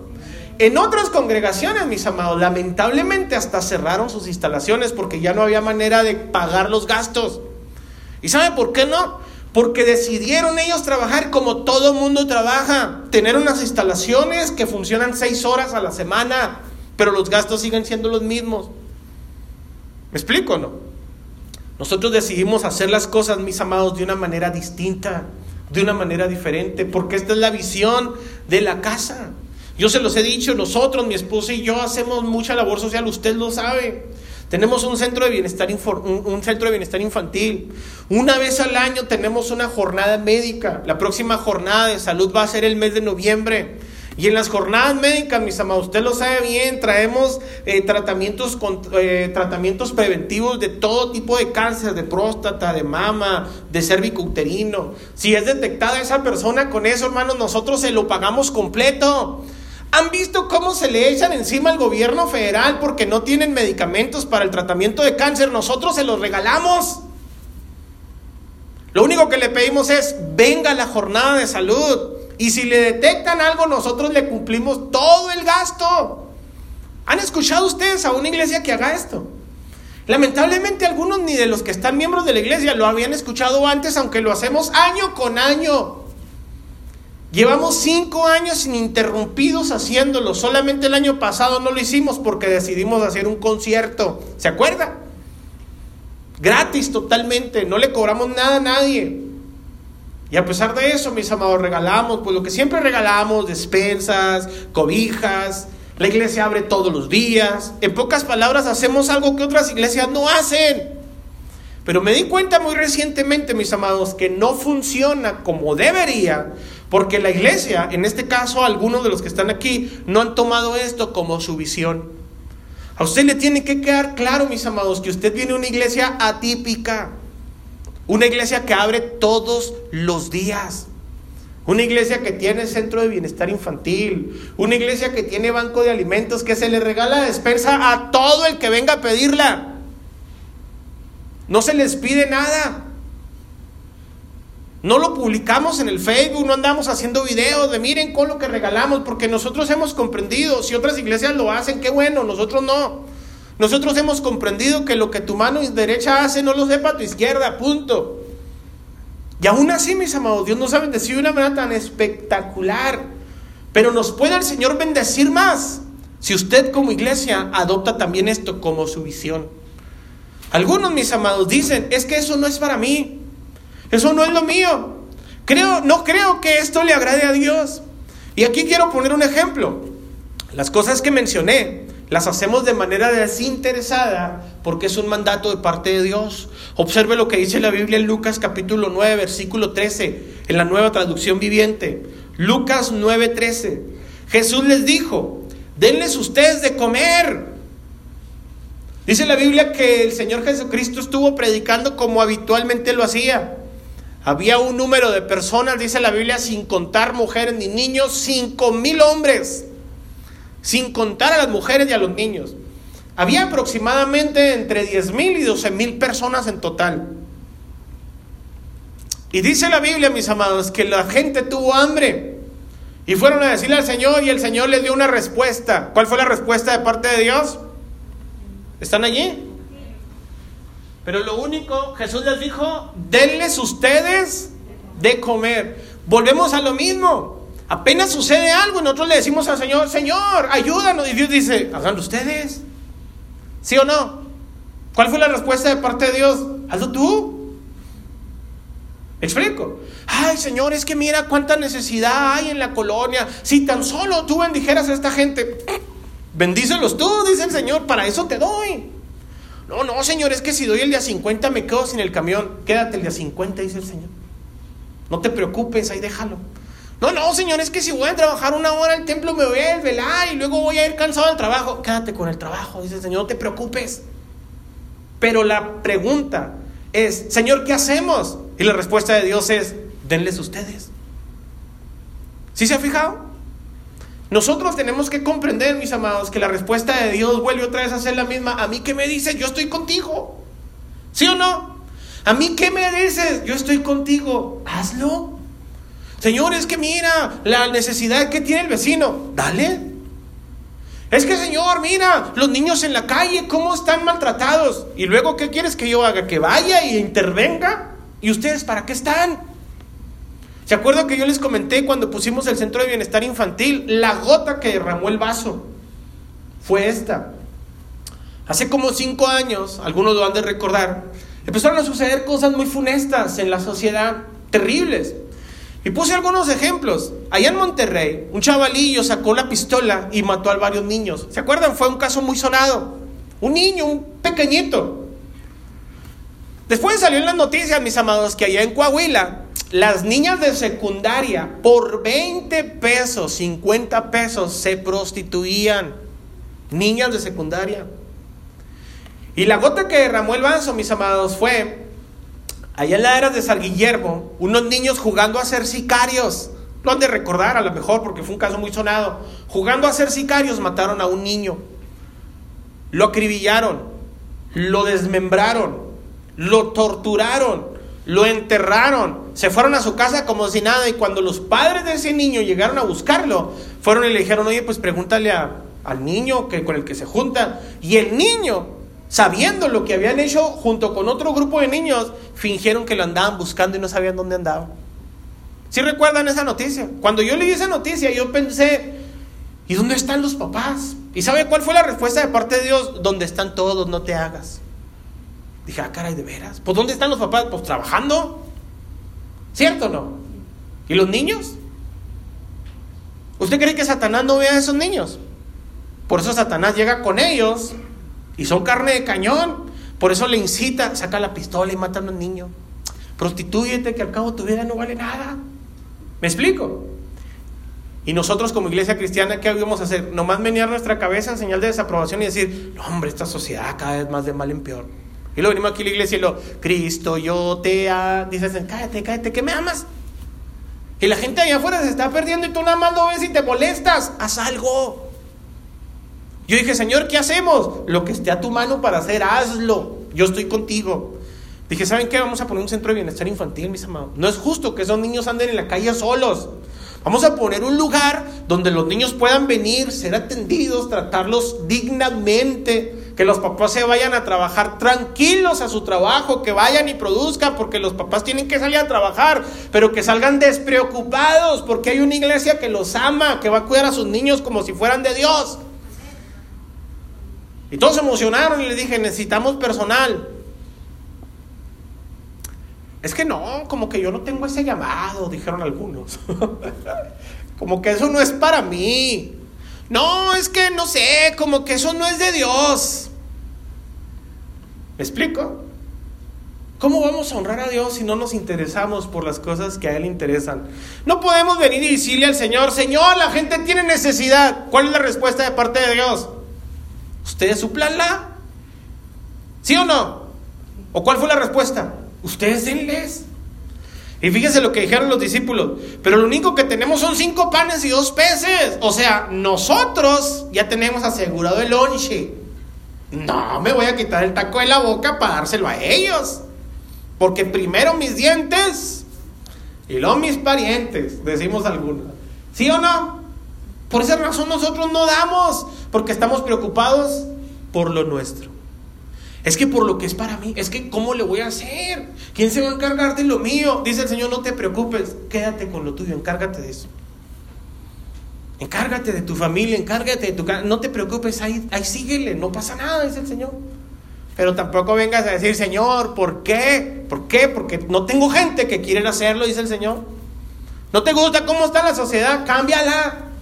En otras congregaciones, mis amados, lamentablemente hasta cerraron sus instalaciones porque ya no había manera de pagar los gastos. ¿Y sabe por qué no? Porque decidieron ellos trabajar como todo mundo trabaja, tener unas instalaciones que funcionan seis horas a la semana, pero los gastos siguen siendo los mismos. ¿Me explico no? Nosotros decidimos hacer las cosas, mis amados, de una manera distinta de una manera diferente, porque esta es la visión de la casa. Yo se los he dicho, nosotros, mi esposa y yo hacemos mucha labor social, usted lo sabe. Tenemos un centro de bienestar, un, centro de bienestar infantil. Una vez al año tenemos una jornada médica. La próxima jornada de salud va a ser el mes de noviembre. Y en las jornadas médicas, mis amados, usted lo sabe bien, traemos eh, tratamientos, eh, tratamientos preventivos de todo tipo de cáncer, de próstata, de mama, de cervicouterino. Si es detectada esa persona con eso, hermanos, nosotros se lo pagamos completo. ¿Han visto cómo se le echan encima al gobierno federal porque no tienen medicamentos para el tratamiento de cáncer? Nosotros se los regalamos. Lo único que le pedimos es, venga la jornada de salud. Y si le detectan algo, nosotros le cumplimos todo el gasto. ¿Han escuchado ustedes a una iglesia que haga esto? Lamentablemente algunos ni de los que están miembros de la iglesia lo habían escuchado antes, aunque lo hacemos año con año. Llevamos cinco años ininterrumpidos haciéndolo. Solamente el año pasado no lo hicimos porque decidimos hacer un concierto. ¿Se acuerda? Gratis totalmente. No le cobramos nada a nadie. Y a pesar de eso, mis amados, regalamos, pues lo que siempre regalamos, despensas, cobijas. La iglesia abre todos los días. En pocas palabras, hacemos algo que otras iglesias no hacen. Pero me di cuenta muy recientemente, mis amados, que no funciona como debería porque la iglesia, en este caso algunos de los que están aquí, no han tomado esto como su visión. A usted le tiene que quedar claro, mis amados, que usted viene a una iglesia atípica. Una iglesia que abre todos los días. Una iglesia que tiene centro de bienestar infantil. Una iglesia que tiene banco de alimentos que se le regala despensa a todo el que venga a pedirla. No se les pide nada. No lo publicamos en el Facebook, no andamos haciendo videos de miren con lo que regalamos, porque nosotros hemos comprendido, si otras iglesias lo hacen, qué bueno, nosotros no. Nosotros hemos comprendido que lo que tu mano derecha hace no lo sepa tu izquierda, punto. Y aún así, mis amados, Dios nos ha bendecido de una manera tan espectacular. Pero nos puede el Señor bendecir más si usted como iglesia adopta también esto como su visión. Algunos, mis amados, dicen, es que eso no es para mí. Eso no es lo mío. Creo, no creo que esto le agrade a Dios. Y aquí quiero poner un ejemplo. Las cosas que mencioné las hacemos de manera desinteresada porque es un mandato de parte de Dios. Observe lo que dice la Biblia en Lucas capítulo 9, versículo 13, en la nueva traducción viviente. Lucas 9, 13. Jesús les dijo, denles ustedes de comer. Dice la Biblia que el Señor Jesucristo estuvo predicando como habitualmente lo hacía. Había un número de personas, dice la Biblia, sin contar mujeres ni niños, cinco mil hombres, sin contar a las mujeres y a los niños. Había aproximadamente entre diez mil y doce mil personas en total. Y dice la Biblia, mis amados, que la gente tuvo hambre. Y fueron a decirle al Señor y el Señor les dio una respuesta. ¿Cuál fue la respuesta de parte de Dios? ¿Están allí? Pero lo único, Jesús les dijo, denles ustedes de comer. Volvemos a lo mismo. Apenas sucede algo y nosotros le decimos al Señor, Señor, ayúdanos. Y Dios dice, háganlo ustedes. ¿Sí o no? ¿Cuál fue la respuesta de parte de Dios? Hazlo tú. explico? Ay, Señor, es que mira cuánta necesidad hay en la colonia. Si tan solo tú bendijeras a esta gente, bendícelos tú, dice el Señor, para eso te doy. No, no, Señor, es que si doy el día 50 me quedo sin el camión. Quédate el día 50, dice el Señor. No te preocupes, ahí déjalo. No, no, Señor, es que si voy a trabajar una hora al templo me voy a desvelar y luego voy a ir cansado del trabajo. Quédate con el trabajo, dice el Señor, no te preocupes. Pero la pregunta es, Señor, ¿qué hacemos? Y la respuesta de Dios es, denles ustedes. ¿Sí se ha fijado? Nosotros tenemos que comprender, mis amados, que la respuesta de Dios vuelve otra vez a ser la misma. A mí qué me dices, yo estoy contigo. ¿Sí o no? A mí qué me dices, yo estoy contigo. Hazlo. Señor, es que mira la necesidad que tiene el vecino. Dale. Es que, Señor, mira los niños en la calle, cómo están maltratados. Y luego, ¿qué quieres que yo haga? Que vaya y intervenga. ¿Y ustedes para qué están? ¿Se acuerdan que yo les comenté cuando pusimos el centro de bienestar infantil? La gota que derramó el vaso fue esta. Hace como cinco años, algunos lo han de recordar, empezaron a suceder cosas muy funestas en la sociedad, terribles. Y puse algunos ejemplos. Allá en Monterrey, un chavalillo sacó la pistola y mató a varios niños. ¿Se acuerdan? Fue un caso muy sonado. Un niño, un pequeñito. Después salió en las noticias, mis amados, que allá en Coahuila, las niñas de secundaria por 20 pesos, 50 pesos se prostituían. Niñas de secundaria. Y la gota que derramó el vaso, mis amados, fue allá en la era de San Guillermo, unos niños jugando a ser sicarios. Lo han de recordar a lo mejor porque fue un caso muy sonado. Jugando a ser sicarios mataron a un niño. Lo acribillaron, lo desmembraron, lo torturaron, lo enterraron, se fueron a su casa como si nada y cuando los padres de ese niño llegaron a buscarlo, fueron y le dijeron, oye, pues pregúntale al niño que, con el que se junta. Y el niño, sabiendo lo que habían hecho junto con otro grupo de niños, fingieron que lo andaban buscando y no sabían dónde andaba. ¿Sí recuerdan esa noticia? Cuando yo leí esa noticia, yo pensé, ¿y dónde están los papás? ¿Y sabe cuál fue la respuesta de parte de Dios? Donde están todos, no te hagas. Dije, ah, caray, de veras. ¿Pues dónde están los papás? Pues trabajando. ¿Cierto o no? ¿Y los niños? ¿Usted cree que Satanás no ve a esos niños? Por eso Satanás llega con ellos y son carne de cañón. Por eso le incita, saca la pistola y mata a un niño. Prostitúyete que al cabo tu vida no vale nada. ¿Me explico? Y nosotros como iglesia cristiana, ¿qué debemos hacer? Nomás menear nuestra cabeza en señal de desaprobación y decir, no hombre, esta sociedad cada vez más de mal en peor. Y luego venimos aquí a la iglesia y lo, Cristo, yo te amo. Dices, cállate, cállate, que me amas. Y la gente allá afuera se está perdiendo y tú nada más lo ves y te molestas. Haz algo. Yo dije, Señor, ¿qué hacemos? Lo que esté a tu mano para hacer, hazlo. Yo estoy contigo. Dije, ¿saben qué? Vamos a poner un centro de bienestar infantil, mis amados. No es justo que esos niños anden en la calle solos. Vamos a poner un lugar donde los niños puedan venir, ser atendidos, tratarlos dignamente, que los papás se vayan a trabajar tranquilos a su trabajo, que vayan y produzcan, porque los papás tienen que salir a trabajar, pero que salgan despreocupados, porque hay una iglesia que los ama, que va a cuidar a sus niños como si fueran de Dios. Y todos se emocionaron y le dije, necesitamos personal. Es que no, como que yo no tengo ese llamado, dijeron algunos. como que eso no es para mí. No, es que no sé, como que eso no es de Dios. ¿Me explico? ¿Cómo vamos a honrar a Dios si no nos interesamos por las cosas que a Él interesan? No podemos venir y decirle al Señor, Señor, la gente tiene necesidad. ¿Cuál es la respuesta de parte de Dios? ¿Ustedes suplanla? ¿Sí o no? ¿O cuál fue la respuesta? Ustedes denles. Y fíjense lo que dijeron los discípulos. Pero lo único que tenemos son cinco panes y dos peces. O sea, nosotros ya tenemos asegurado el lonche. No me voy a quitar el taco de la boca para dárselo a ellos. Porque primero mis dientes y luego mis parientes, decimos algunos. ¿Sí o no? Por esa razón nosotros no damos. Porque estamos preocupados por lo nuestro. Es que por lo que es para mí, es que ¿cómo le voy a hacer? ¿Quién se va a encargar de lo mío? Dice el Señor, no te preocupes, quédate con lo tuyo, encárgate de eso. Encárgate de tu familia, encárgate de tu casa, no te preocupes, ahí, ahí síguele, no pasa nada, dice el Señor. Pero tampoco vengas a decir, Señor, ¿por qué? ¿Por qué? Porque no tengo gente que quieren hacerlo, dice el Señor. ¿No te gusta cómo está la sociedad? Cámbiala.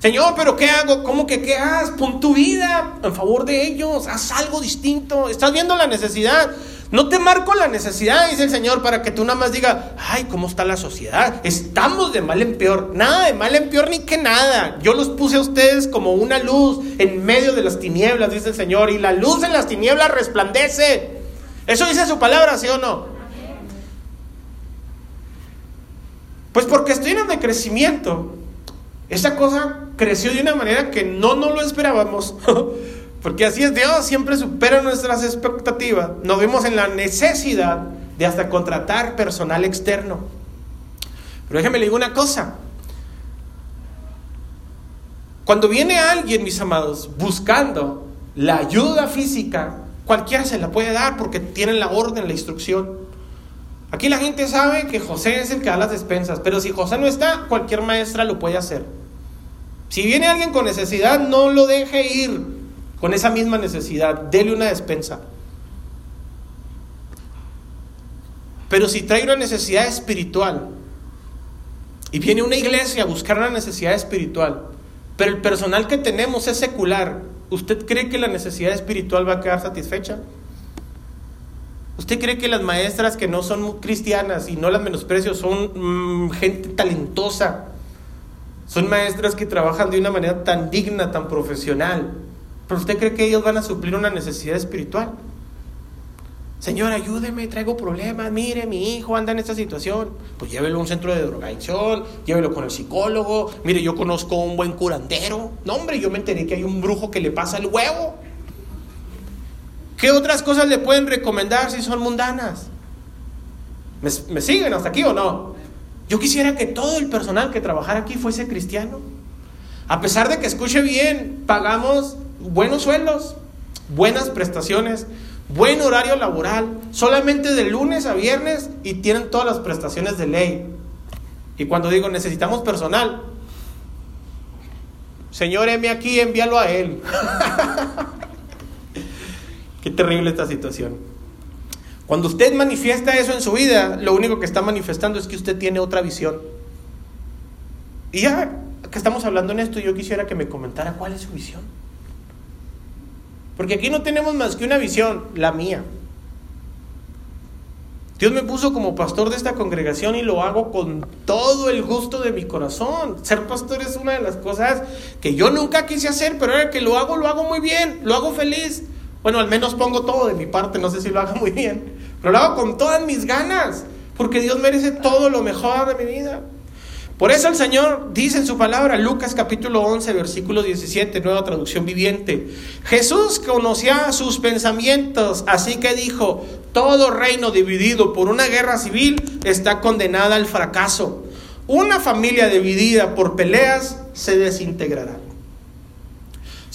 Señor, pero ¿qué hago? ¿Cómo que qué haces? Pon tu vida en favor de ellos, haz algo distinto. Estás viendo la necesidad. No te marco la necesidad, dice el Señor, para que tú nada más digas, ay, ¿cómo está la sociedad? Estamos de mal en peor. Nada de mal en peor ni que nada. Yo los puse a ustedes como una luz en medio de las tinieblas, dice el Señor, y la luz en las tinieblas resplandece. Eso dice su palabra, ¿sí o no? Pues porque estoy en un decrecimiento. Esa cosa creció de una manera que no nos lo esperábamos. Porque así es Dios, siempre supera nuestras expectativas. Nos vemos en la necesidad de hasta contratar personal externo. Pero déjeme le digo una cosa. Cuando viene alguien, mis amados, buscando la ayuda física, cualquiera se la puede dar porque tienen la orden, la instrucción. Aquí la gente sabe que José es el que da las despensas, pero si José no está, cualquier maestra lo puede hacer. Si viene alguien con necesidad, no lo deje ir con esa misma necesidad, dele una despensa. Pero si trae una necesidad espiritual y viene una iglesia a buscar una necesidad espiritual, pero el personal que tenemos es secular, ¿usted cree que la necesidad espiritual va a quedar satisfecha? ¿Usted cree que las maestras que no son cristianas y no las menosprecio son mm, gente talentosa? Son maestras que trabajan de una manera tan digna, tan profesional. Pero usted cree que ellos van a suplir una necesidad espiritual. Señor, ayúdeme, traigo problemas. Mire, mi hijo anda en esta situación. Pues llévelo a un centro de drogadicción, llévelo con el psicólogo. Mire, yo conozco un buen curandero. No, hombre, yo me enteré que hay un brujo que le pasa el huevo. ¿Qué otras cosas le pueden recomendar si son mundanas? ¿Me, ¿Me, siguen hasta aquí o no? Yo quisiera que todo el personal que trabajara aquí fuese cristiano. A pesar de que escuche bien, pagamos buenos sueldos, buenas prestaciones, buen horario laboral, solamente de lunes a viernes y tienen todas las prestaciones de ley. Y cuando digo necesitamos personal, Señor, heme aquí, envíalo a él. Terrible esta situación. Cuando usted manifiesta eso en su vida, lo único que está manifestando es que usted tiene otra visión. Y ya que estamos hablando en esto, yo quisiera que me comentara cuál es su visión. Porque aquí no tenemos más que una visión, la mía. Dios me puso como pastor de esta congregación y lo hago con todo el gusto de mi corazón. Ser pastor es una de las cosas que yo nunca quise hacer, pero ahora que lo hago, lo hago muy bien, lo hago feliz. Bueno, al menos pongo todo de mi parte, no sé si lo hago muy bien, pero lo hago con todas mis ganas, porque Dios merece todo lo mejor de mi vida. Por eso el Señor dice en su palabra, Lucas capítulo 11, versículo 17, nueva traducción viviente, Jesús conocía sus pensamientos, así que dijo, todo reino dividido por una guerra civil está condenada al fracaso. Una familia dividida por peleas se desintegrará.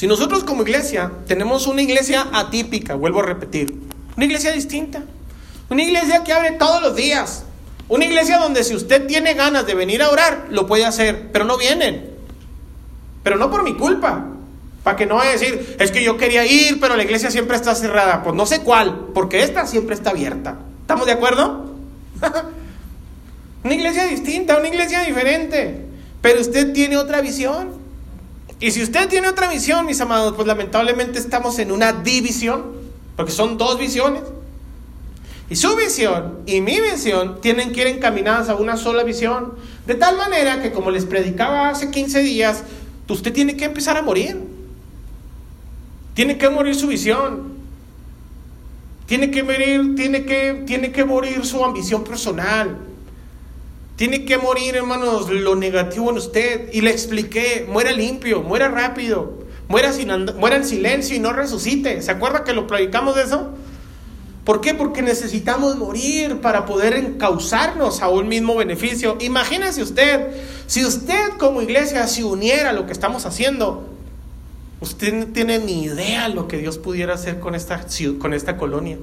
Si nosotros como iglesia tenemos una iglesia atípica, vuelvo a repetir, una iglesia distinta, una iglesia que abre todos los días, una iglesia donde si usted tiene ganas de venir a orar, lo puede hacer, pero no vienen. Pero no por mi culpa. Para que no vaya a decir, es que yo quería ir, pero la iglesia siempre está cerrada. Pues no sé cuál, porque esta siempre está abierta. ¿Estamos de acuerdo? una iglesia distinta, una iglesia diferente. Pero usted tiene otra visión. Y si usted tiene otra visión, mis amados, pues lamentablemente estamos en una división, porque son dos visiones. Y su visión y mi visión tienen que ir encaminadas a una sola visión. De tal manera que, como les predicaba hace 15 días, usted tiene que empezar a morir. Tiene que morir su visión. Tiene que morir, tiene que, tiene que morir su ambición personal. Tiene que morir, hermanos, lo negativo en usted. Y le expliqué, muera limpio, muera rápido, muera, sin muera en silencio y no resucite. ¿Se acuerda que lo predicamos de eso? ¿Por qué? Porque necesitamos morir para poder encauzarnos a un mismo beneficio. Imagínese usted, si usted como iglesia se uniera a lo que estamos haciendo, usted no tiene ni idea lo que Dios pudiera hacer con esta, con esta colonia.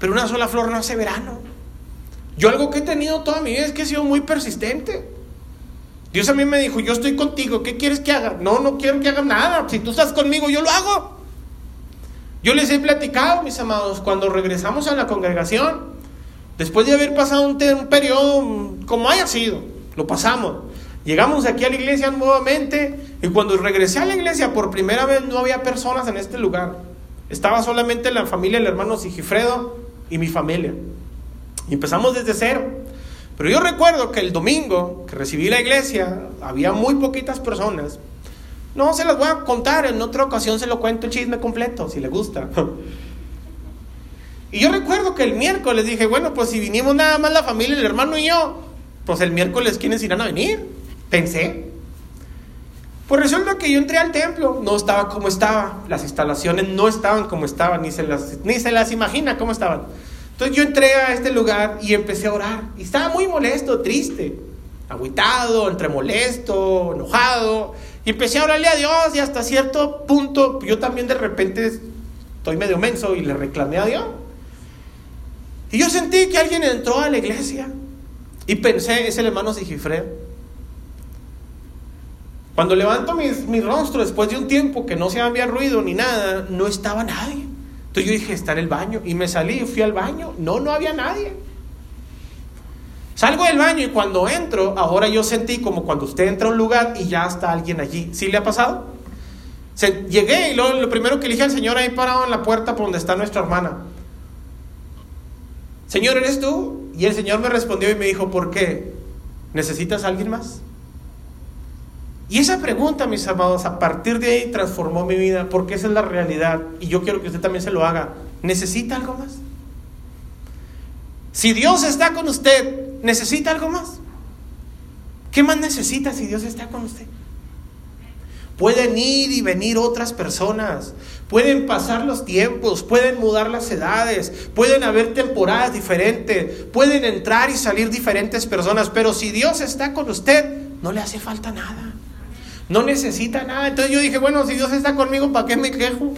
Pero una sola flor no hace verano. Yo algo que he tenido toda mi vida es que he sido muy persistente. Dios a mí me dijo, yo estoy contigo, ¿qué quieres que haga? No, no quiero que haga nada. Si tú estás conmigo, yo lo hago. Yo les he platicado, mis amados, cuando regresamos a la congregación, después de haber pasado un, periodo mm, como haya sido, lo pasamos. Llegamos aquí a la iglesia nuevamente y cuando regresé a la iglesia por primera vez no había personas en este lugar. Estaba solamente la familia del hermano Sigifredo y mi familia. Y empezamos desde cero. Pero yo recuerdo que el domingo que recibí la iglesia había muy poquitas personas. No se las voy a contar, en otra ocasión se lo cuento el chisme completo, si le gusta. Y yo recuerdo que el miércoles dije, bueno, pues si vinimos nada más la familia, el hermano y yo, pues el miércoles ¿quiénes irán a venir? Pensé. Pues resulta que yo entré al templo, no estaba como estaba, las instalaciones no estaban como estaban, ni se las, ni se las imagina cómo estaban. Entonces yo entré a este lugar y empecé a orar. Y estaba muy molesto, triste, agüitado, entre molesto, enojado. Y empecé a orarle a Dios y hasta cierto punto yo también de repente estoy medio menso y le reclamé a Dios. Y yo sentí que alguien entró a la iglesia y pensé, es el hermano Sigifredo. Cuando levanto mi rostro después de un tiempo que no se había ruido ni nada, no estaba nadie. Entonces yo dije, está en el baño. Y me salí y fui al baño. No, no había nadie. Salgo del baño y cuando entro, ahora yo sentí como cuando usted entra a un lugar y ya está alguien allí. ¿Sí le ha pasado? Llegué y lo, lo primero que le dije al Señor ahí parado en la puerta por donde está nuestra hermana. Señor, ¿eres tú? Y el Señor me respondió y me dijo, ¿por qué? ¿Necesitas alguien más? Y esa pregunta, mis amados, a partir de ahí transformó mi vida, porque esa es la realidad. Y yo quiero que usted también se lo haga. ¿Necesita algo más? Si Dios está con usted, ¿necesita algo más? ¿Qué más necesita si Dios está con usted? Pueden ir y venir otras personas, pueden pasar los tiempos, pueden mudar las edades, pueden haber temporadas diferentes, pueden entrar y salir diferentes personas, pero si Dios está con usted, no le hace falta nada, no necesita nada. Entonces yo dije, bueno, si Dios está conmigo, ¿para qué me quejo?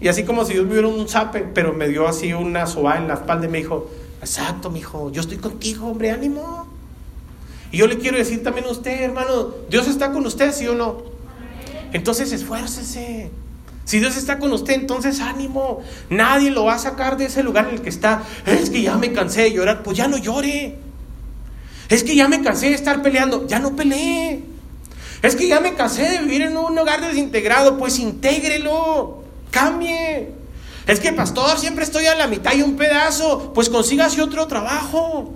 Y así como si Dios me diera un zape, pero me dio así una soba en la espalda y me dijo, exacto, mi hijo, yo estoy contigo, hombre, ánimo. Y yo le quiero decir también a usted, hermano, Dios está con usted, ¿sí o no? Entonces esfuércese. Si Dios está con usted, entonces ánimo. Nadie lo va a sacar de ese lugar en el que está. Es que ya me cansé de llorar. Pues ya no llore. Es que ya me cansé de estar peleando. Ya no pelee. Es que ya me cansé de vivir en un hogar desintegrado. Pues intégrelo. Cambie. Es que, pastor, siempre estoy a la mitad y un pedazo. Pues consígase otro trabajo.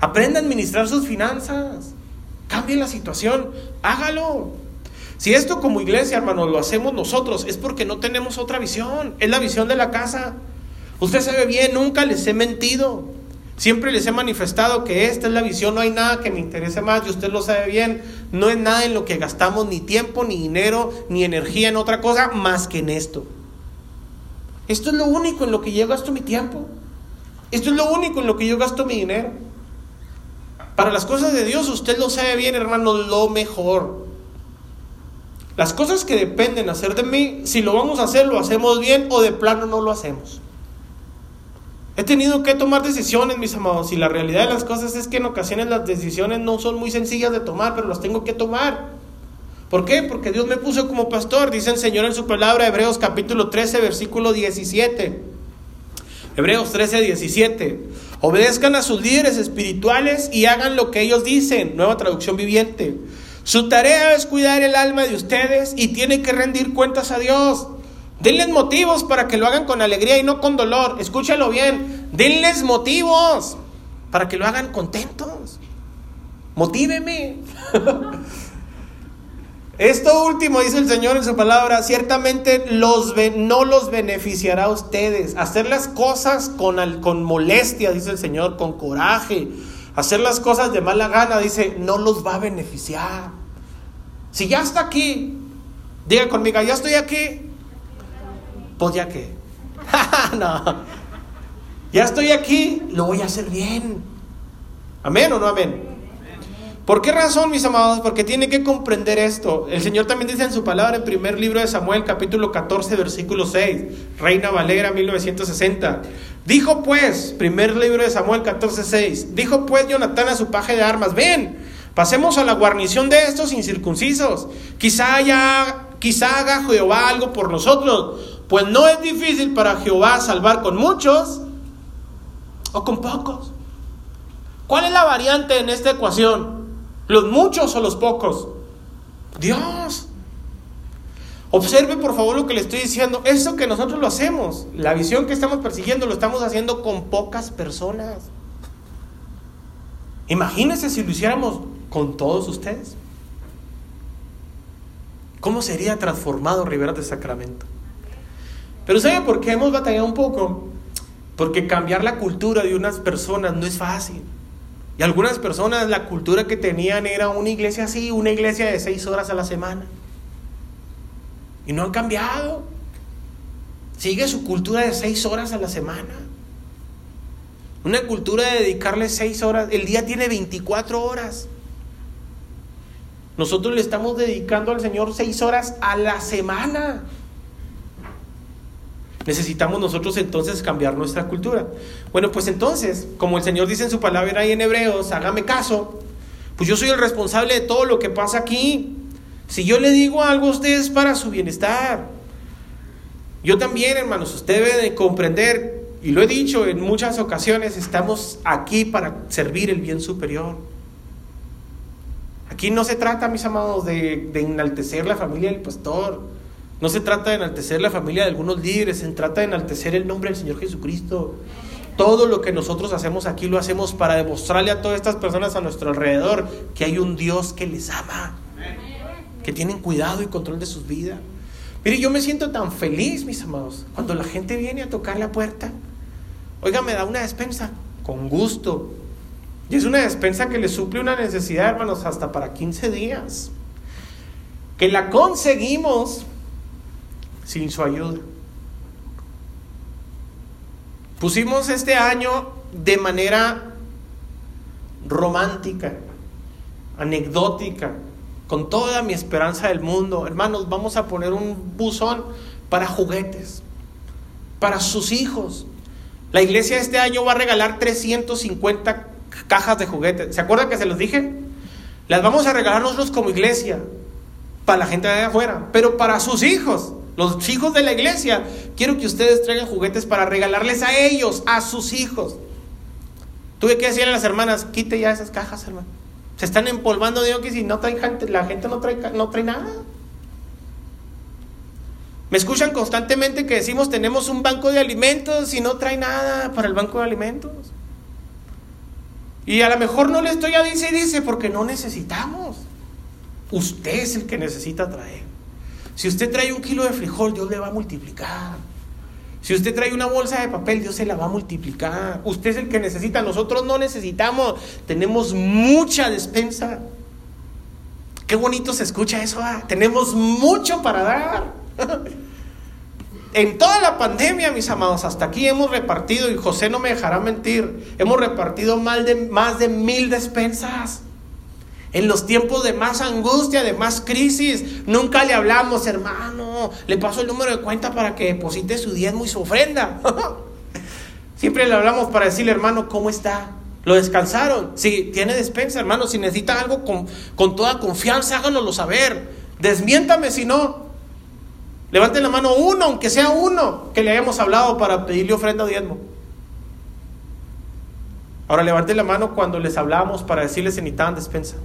Aprenda a administrar sus finanzas. Cambie la situación. Hágalo. Si esto como iglesia, hermanos, lo hacemos nosotros, es porque no tenemos otra visión. Es la visión de la casa. Usted sabe bien, nunca les he mentido. Siempre les he manifestado que esta es la visión, no hay nada que me interese más y usted lo sabe bien. No es nada en lo que gastamos ni tiempo, ni dinero, ni energía en otra cosa más que en esto. Esto es lo único en lo que yo gasto mi tiempo. Esto es lo único en lo que yo gasto mi dinero. Para las cosas de Dios, usted lo sabe bien, hermano, lo mejor. Las cosas que dependen hacer de mí, si lo vamos a hacer, lo hacemos bien o de plano no lo hacemos. He tenido que tomar decisiones, mis amados, y la realidad de las cosas es que en ocasiones las decisiones no son muy sencillas de tomar, pero las tengo que tomar. ¿Por qué? Porque Dios me puso como pastor, dice el Señor en su palabra, Hebreos capítulo 13, versículo 17. Hebreos 13, 17. Obedezcan a sus líderes espirituales y hagan lo que ellos dicen. Nueva traducción viviente. Su tarea es cuidar el alma de ustedes y tiene que rendir cuentas a Dios. Denles motivos para que lo hagan con alegría y no con dolor. Escúchalo bien. Denles motivos para que lo hagan contentos. Motíveme. Esto último, dice el Señor en su palabra, ciertamente los, no los beneficiará a ustedes. Hacer las cosas con, con molestia, dice el Señor, con coraje hacer las cosas de mala gana, dice, no los va a beneficiar. Si ya está aquí, diga conmigo, ya estoy aquí, pues ya que. no. Ya estoy aquí, lo voy a hacer bien. Amén o no amén. ¿Por qué razón, mis amados? Porque tiene que comprender esto. El Señor también dice en su palabra en primer libro de Samuel, capítulo 14, versículo 6, Reina Valera 1960. Dijo pues, primer libro de Samuel 14, 6, dijo pues Jonatán a su paje de armas, ven, pasemos a la guarnición de estos incircuncisos. Quizá, haya, quizá haga Jehová algo por nosotros, pues no es difícil para Jehová salvar con muchos o con pocos. ¿Cuál es la variante en esta ecuación? ¿Los muchos o los pocos? Dios. Observe por favor lo que le estoy diciendo. Eso que nosotros lo hacemos, la visión que estamos persiguiendo, lo estamos haciendo con pocas personas. Imagínense si lo hiciéramos con todos ustedes. ¿Cómo sería transformado Rivera de Sacramento? Pero ¿sabe por qué hemos batallado un poco? Porque cambiar la cultura de unas personas no es fácil. Y algunas personas la cultura que tenían era una iglesia así, una iglesia de seis horas a la semana. Y no han cambiado. Sigue su cultura de seis horas a la semana. Una cultura de dedicarle seis horas. El día tiene 24 horas. Nosotros le estamos dedicando al Señor seis horas a la semana. Necesitamos nosotros entonces cambiar nuestra cultura. Bueno, pues entonces, como el Señor dice en su palabra ahí en Hebreos, hágame caso, pues yo soy el responsable de todo lo que pasa aquí. Si yo le digo algo a usted es para su bienestar. Yo también, hermanos, usted debe de comprender, y lo he dicho en muchas ocasiones, estamos aquí para servir el bien superior. Aquí no se trata, mis amados, de, de enaltecer la familia del pastor. No se trata de enaltecer la familia de algunos líderes, se trata de enaltecer el nombre del Señor Jesucristo. Todo lo que nosotros hacemos aquí lo hacemos para demostrarle a todas estas personas a nuestro alrededor que hay un Dios que les ama, que tienen cuidado y control de sus vidas. Mire, yo me siento tan feliz, mis amados, cuando la gente viene a tocar la puerta. Oiga, me da una despensa, con gusto. Y es una despensa que le suple una necesidad, hermanos, hasta para 15 días. Que la conseguimos sin su ayuda. Pusimos este año de manera romántica, anecdótica, con toda mi esperanza del mundo. Hermanos, vamos a poner un buzón para juguetes, para sus hijos. La iglesia este año va a regalar 350 cajas de juguetes. ¿Se acuerdan que se los dije? Las vamos a regalar nosotros como iglesia, para la gente de afuera, pero para sus hijos. Los hijos de la iglesia, quiero que ustedes traigan juguetes para regalarles a ellos, a sus hijos. Tuve que decirle a las hermanas, quite ya esas cajas, hermano. Se están empolvando, digo que si no trae gente, la gente no trae, no trae nada. Me escuchan constantemente que decimos tenemos un banco de alimentos y no trae nada para el banco de alimentos. Y a lo mejor no le estoy a dice y dice porque no necesitamos. Usted es el que necesita traer. Si usted trae un kilo de frijol, Dios le va a multiplicar. Si usted trae una bolsa de papel, Dios se la va a multiplicar. Usted es el que necesita, nosotros no necesitamos. Tenemos mucha despensa. Qué bonito se escucha eso. Ah. Tenemos mucho para dar. en toda la pandemia, mis amados, hasta aquí hemos repartido, y José no me dejará mentir, hemos repartido más de, más de mil despensas. En los tiempos de más angustia, de más crisis, nunca le hablamos, hermano, le paso el número de cuenta para que deposite su diezmo y su ofrenda. Siempre le hablamos para decirle, hermano, ¿cómo está? ¿Lo descansaron? Si tiene despensa, hermano, si necesita algo con, con toda confianza, háganoslo saber. Desmiéntame si no. Levanten la mano uno, aunque sea uno, que le hayamos hablado para pedirle ofrenda o diezmo. Ahora levanten la mano cuando les hablamos para decirles si necesitaban despensa.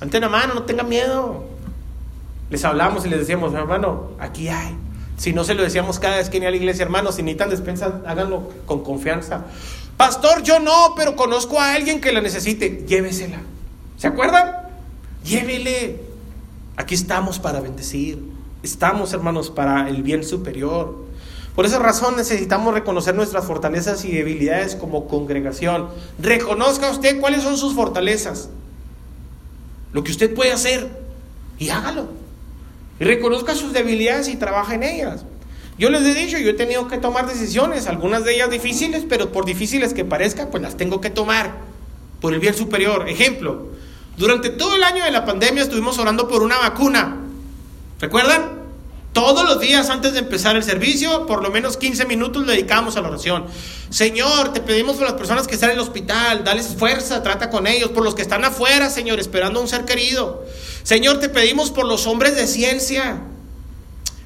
Ante la mano, no tengan miedo. Les hablamos y les decíamos, hermano, aquí hay. Si no se lo decíamos cada vez que venía a la iglesia, hermano, si necesitan despensa, háganlo con confianza. Pastor, yo no, pero conozco a alguien que la necesite. Llévesela. ¿Se acuerdan? Llévele. Aquí estamos para bendecir. Estamos, hermanos, para el bien superior. Por esa razón necesitamos reconocer nuestras fortalezas y debilidades como congregación. Reconozca usted cuáles son sus fortalezas lo que usted puede hacer y hágalo. Y reconozca sus debilidades y trabaja en ellas. Yo les he dicho, yo he tenido que tomar decisiones, algunas de ellas difíciles, pero por difíciles que parezcan, pues las tengo que tomar por el bien superior. Ejemplo, durante todo el año de la pandemia estuvimos orando por una vacuna. ¿Recuerdan? Todos los días antes de empezar el servicio, por lo menos 15 minutos le dedicamos a la oración. Señor, te pedimos por las personas que están en el hospital, dales fuerza, trata con ellos, por los que están afuera, Señor, esperando a un ser querido. Señor, te pedimos por los hombres de ciencia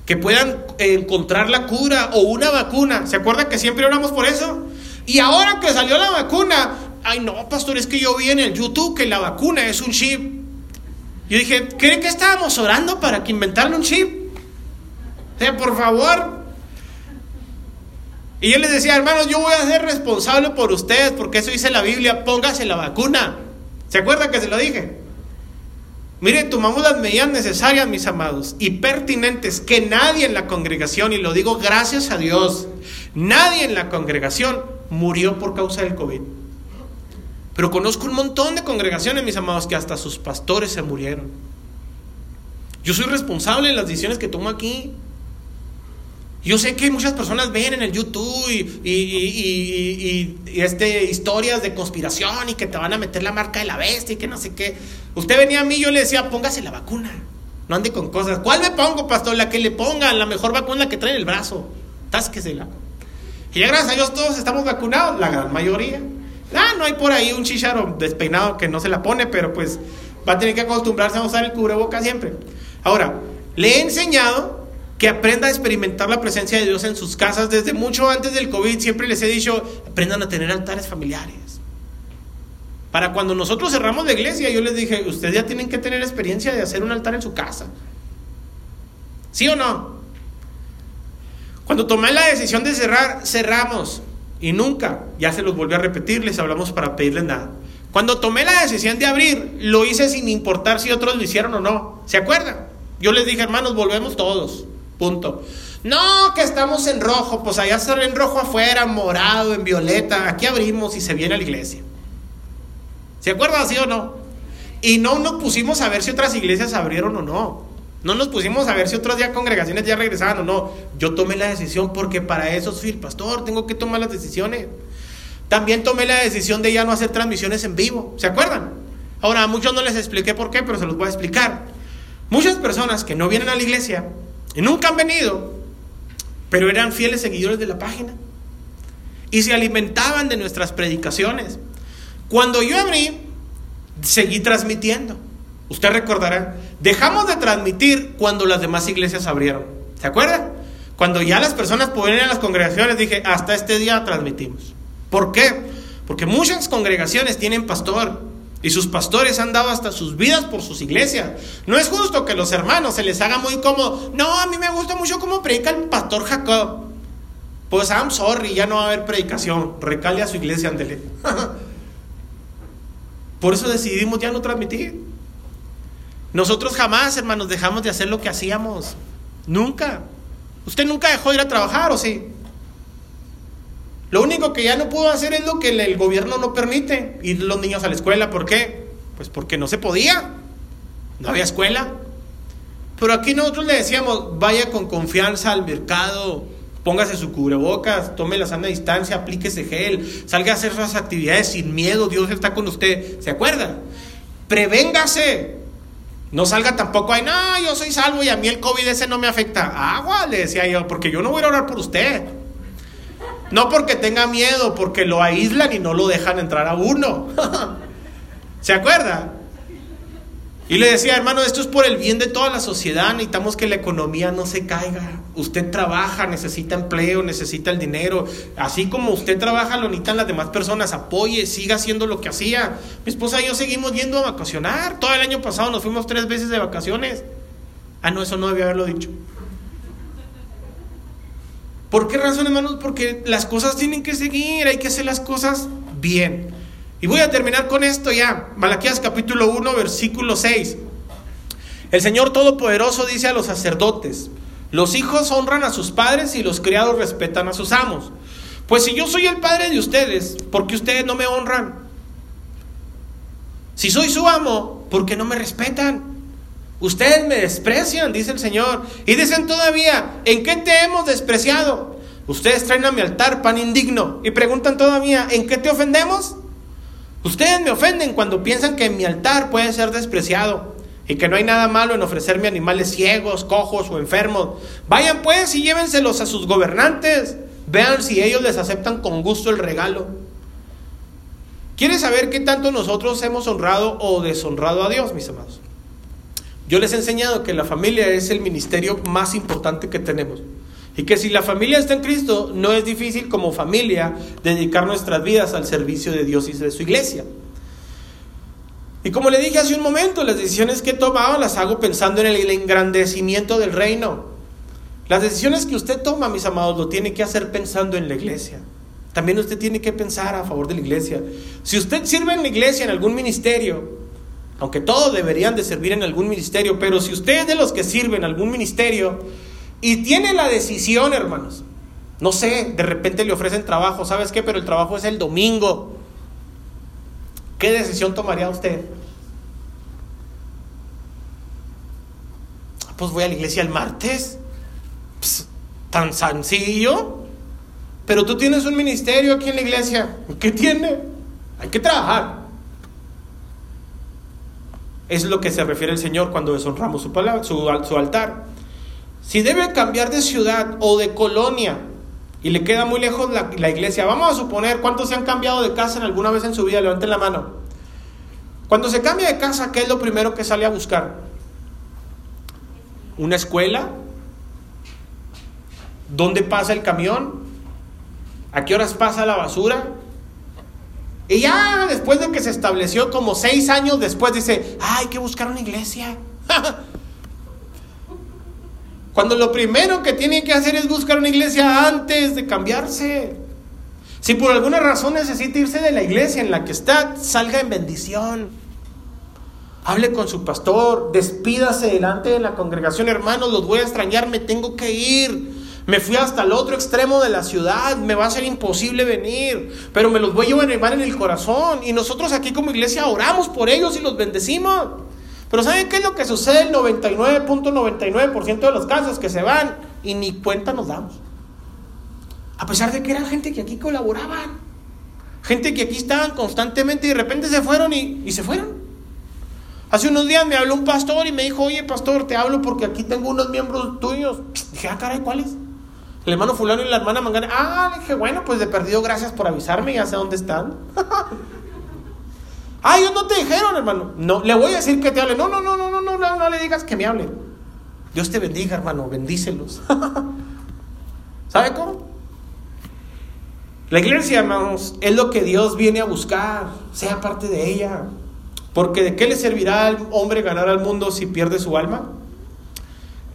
que puedan encontrar la cura o una vacuna. ¿Se acuerdan que siempre oramos por eso? Y ahora que salió la vacuna, ay no, pastor, es que yo vi en el YouTube que la vacuna es un chip. Yo dije, ¿creen que estábamos orando para que inventaran un chip? Por favor. Y yo les decía, hermanos, yo voy a ser responsable por ustedes, porque eso dice la Biblia, póngase la vacuna. ¿Se acuerdan que se lo dije? Mire, tomamos las medidas necesarias, mis amados, y pertinentes, que nadie en la congregación, y lo digo gracias a Dios, nadie en la congregación murió por causa del COVID. Pero conozco un montón de congregaciones, mis amados, que hasta sus pastores se murieron. Yo soy responsable de las decisiones que tomo aquí. Yo sé que muchas personas ven en el YouTube y, este, historias de conspiración y que te van a meter la marca de la bestia y que no sé qué. Usted venía a mí y yo le decía, póngase la vacuna. No ande con cosas. ¿Cuál me pongo, pastor? La que le pongan, la mejor vacuna que trae en el brazo. Tásquesela. Y ya gracias a Dios todos estamos vacunados, la gran mayoría. Ah, no hay por ahí un chicharo despeinado que no se la pone, pero pues va a tener que acostumbrarse a usar el cubreboca siempre. Ahora, le he enseñado que aprenda a experimentar la presencia de Dios en sus casas. Desde mucho antes del COVID siempre les he dicho, aprendan a tener altares familiares. Para cuando nosotros cerramos la iglesia, yo les dije, ustedes ya tienen que tener experiencia de hacer un altar en su casa. ¿Sí o no? Cuando tomé la decisión de cerrar, cerramos. Y nunca, ya se los volví a repetir, les hablamos para pedirles nada. Cuando tomé la decisión de abrir, lo hice sin importar si otros lo hicieron o no. ¿Se acuerdan? Yo les dije, hermanos, volvemos todos. Punto. No, que estamos en rojo, pues allá está en rojo afuera, morado, en violeta. Aquí abrimos y se viene a la iglesia. ¿Se acuerdan así o no? Y no nos pusimos a ver si otras iglesias abrieron o no. No nos pusimos a ver si otras ya congregaciones ya regresaban o no. Yo tomé la decisión porque para eso soy el pastor, tengo que tomar las decisiones. También tomé la decisión de ya no hacer transmisiones en vivo. ¿Se acuerdan? Ahora, a muchos no les expliqué por qué, pero se los voy a explicar. Muchas personas que no vienen a la iglesia nunca han venido, pero eran fieles seguidores de la página y se alimentaban de nuestras predicaciones. Cuando yo abrí, seguí transmitiendo. Usted recordará, dejamos de transmitir cuando las demás iglesias abrieron. ¿Se acuerda? Cuando ya las personas podían ir a las congregaciones, dije, hasta este día transmitimos. ¿Por qué? Porque muchas congregaciones tienen pastor y sus pastores han dado hasta sus vidas por sus iglesias. No es justo que los hermanos se les haga muy cómodo. No, a mí me gusta mucho cómo predica el pastor Jacob. Pues I'm sorry, ya no va a haber predicación. Recale a su iglesia, ándele. por eso decidimos ya no transmitir. Nosotros jamás, hermanos, dejamos de hacer lo que hacíamos. Nunca. ¿Usted nunca dejó de ir a trabajar o sí? Lo único que ya no pudo hacer es lo que el gobierno no permite, ir los niños a la escuela. ¿Por qué? Pues porque no se podía. No había escuela. Pero aquí nosotros le decíamos, vaya con confianza al mercado, póngase su cubrebocas, tome la sana distancia, aplíquese gel, salga a hacer sus actividades sin miedo, Dios está con usted. ¿Se acuerda? Prevéngase. No salga tampoco ahí, no, yo soy salvo y a mí el COVID ese no me afecta. Agua, le decía yo, porque yo no voy a orar por usted. No porque tenga miedo, porque lo aíslan y no lo dejan entrar a uno. ¿Se acuerda? Y le decía, hermano, esto es por el bien de toda la sociedad, necesitamos que la economía no se caiga. Usted trabaja, necesita empleo, necesita el dinero. Así como usted trabaja, lo necesitan las demás personas. Apoye, siga haciendo lo que hacía. Mi esposa y yo seguimos yendo a vacacionar. Todo el año pasado nos fuimos tres veces de vacaciones. Ah, no, eso no debía haberlo dicho. ¿Por qué razón, hermanos? Porque las cosas tienen que seguir, hay que hacer las cosas bien. Y voy a terminar con esto ya. Malaquías capítulo 1, versículo 6. El Señor Todopoderoso dice a los sacerdotes, los hijos honran a sus padres y los criados respetan a sus amos. Pues si yo soy el padre de ustedes, ¿por qué ustedes no me honran? Si soy su amo, ¿por qué no me respetan? Ustedes me desprecian, dice el Señor. Y dicen todavía, ¿en qué te hemos despreciado? Ustedes traen a mi altar pan indigno y preguntan todavía, ¿en qué te ofendemos? Ustedes me ofenden cuando piensan que mi altar puede ser despreciado y que no hay nada malo en ofrecerme animales ciegos, cojos o enfermos. Vayan pues y llévenselos a sus gobernantes. Vean si ellos les aceptan con gusto el regalo. ¿Quieres saber qué tanto nosotros hemos honrado o deshonrado a Dios, mis amados? Yo les he enseñado que la familia es el ministerio más importante que tenemos. Y que si la familia está en Cristo, no es difícil como familia dedicar nuestras vidas al servicio de Dios y de su iglesia. Y como le dije hace un momento, las decisiones que he tomado las hago pensando en el engrandecimiento del reino. Las decisiones que usted toma, mis amados, lo tiene que hacer pensando en la iglesia. También usted tiene que pensar a favor de la iglesia. Si usted sirve en la iglesia, en algún ministerio, aunque todos deberían de servir en algún ministerio, pero si usted es de los que sirven en algún ministerio y tiene la decisión, hermanos, no sé, de repente le ofrecen trabajo, ¿sabes qué? Pero el trabajo es el domingo. ¿Qué decisión tomaría usted? Pues voy a la iglesia el martes. tan sencillo. Pero tú tienes un ministerio aquí en la iglesia. ¿Qué tiene? Hay que trabajar. Es lo que se refiere el Señor cuando deshonramos su, palabra, su, altar. Si debe cambiar de ciudad o de colonia y le queda muy lejos la, la, iglesia, vamos a suponer cuántos se han cambiado de casa en alguna vez en su vida, levanten la mano. Cuando se cambia de casa, ¿qué es lo primero que sale a buscar? ¿Una escuela? ¿Dónde pasa el camión? ¿A qué horas pasa la basura? Y ya después de que se estableció como seis años después, dice, "Ah, hay que buscar una iglesia. Cuando lo primero que tiene que hacer es buscar una iglesia antes de cambiarse. Si por alguna razón necesita irse de la iglesia en la que está, salga en bendición. Hable con su pastor, despídase delante de la congregación, hermanos, los voy a extrañar, me tengo que ir. Me fui hasta el otro extremo de la ciudad, me va a ser imposible venir, pero me los voy a llevar en el corazón. Y nosotros aquí como iglesia oramos por ellos y los bendecimos. Pero ¿saben qué es lo que sucede el 99.99% de los casos? Que se van y ni cuenta nos damos. A pesar de que eran gente que aquí colaboraban. Gente que aquí estaban constantemente y de repente se fueron y, y se fueron. Hace unos días me habló un pastor y me dijo, oye pastor, te hablo porque aquí tengo unos miembros tuyos. Dije, ah, caray, ¿cuáles? El hermano fulano y la hermana mangana. Ah, dije, bueno, pues de perdido, gracias por avisarme, ya sé dónde están. ah, ellos no te dijeron, hermano. No, le voy a decir que te hable. No, no, no, no, no, no, no, no le digas que me hable. Dios te bendiga, hermano, bendícelos. ¿Sabe cómo? La iglesia, hermanos, es lo que Dios viene a buscar, sea parte de ella. Porque ¿de qué le servirá al hombre ganar al mundo si pierde su alma?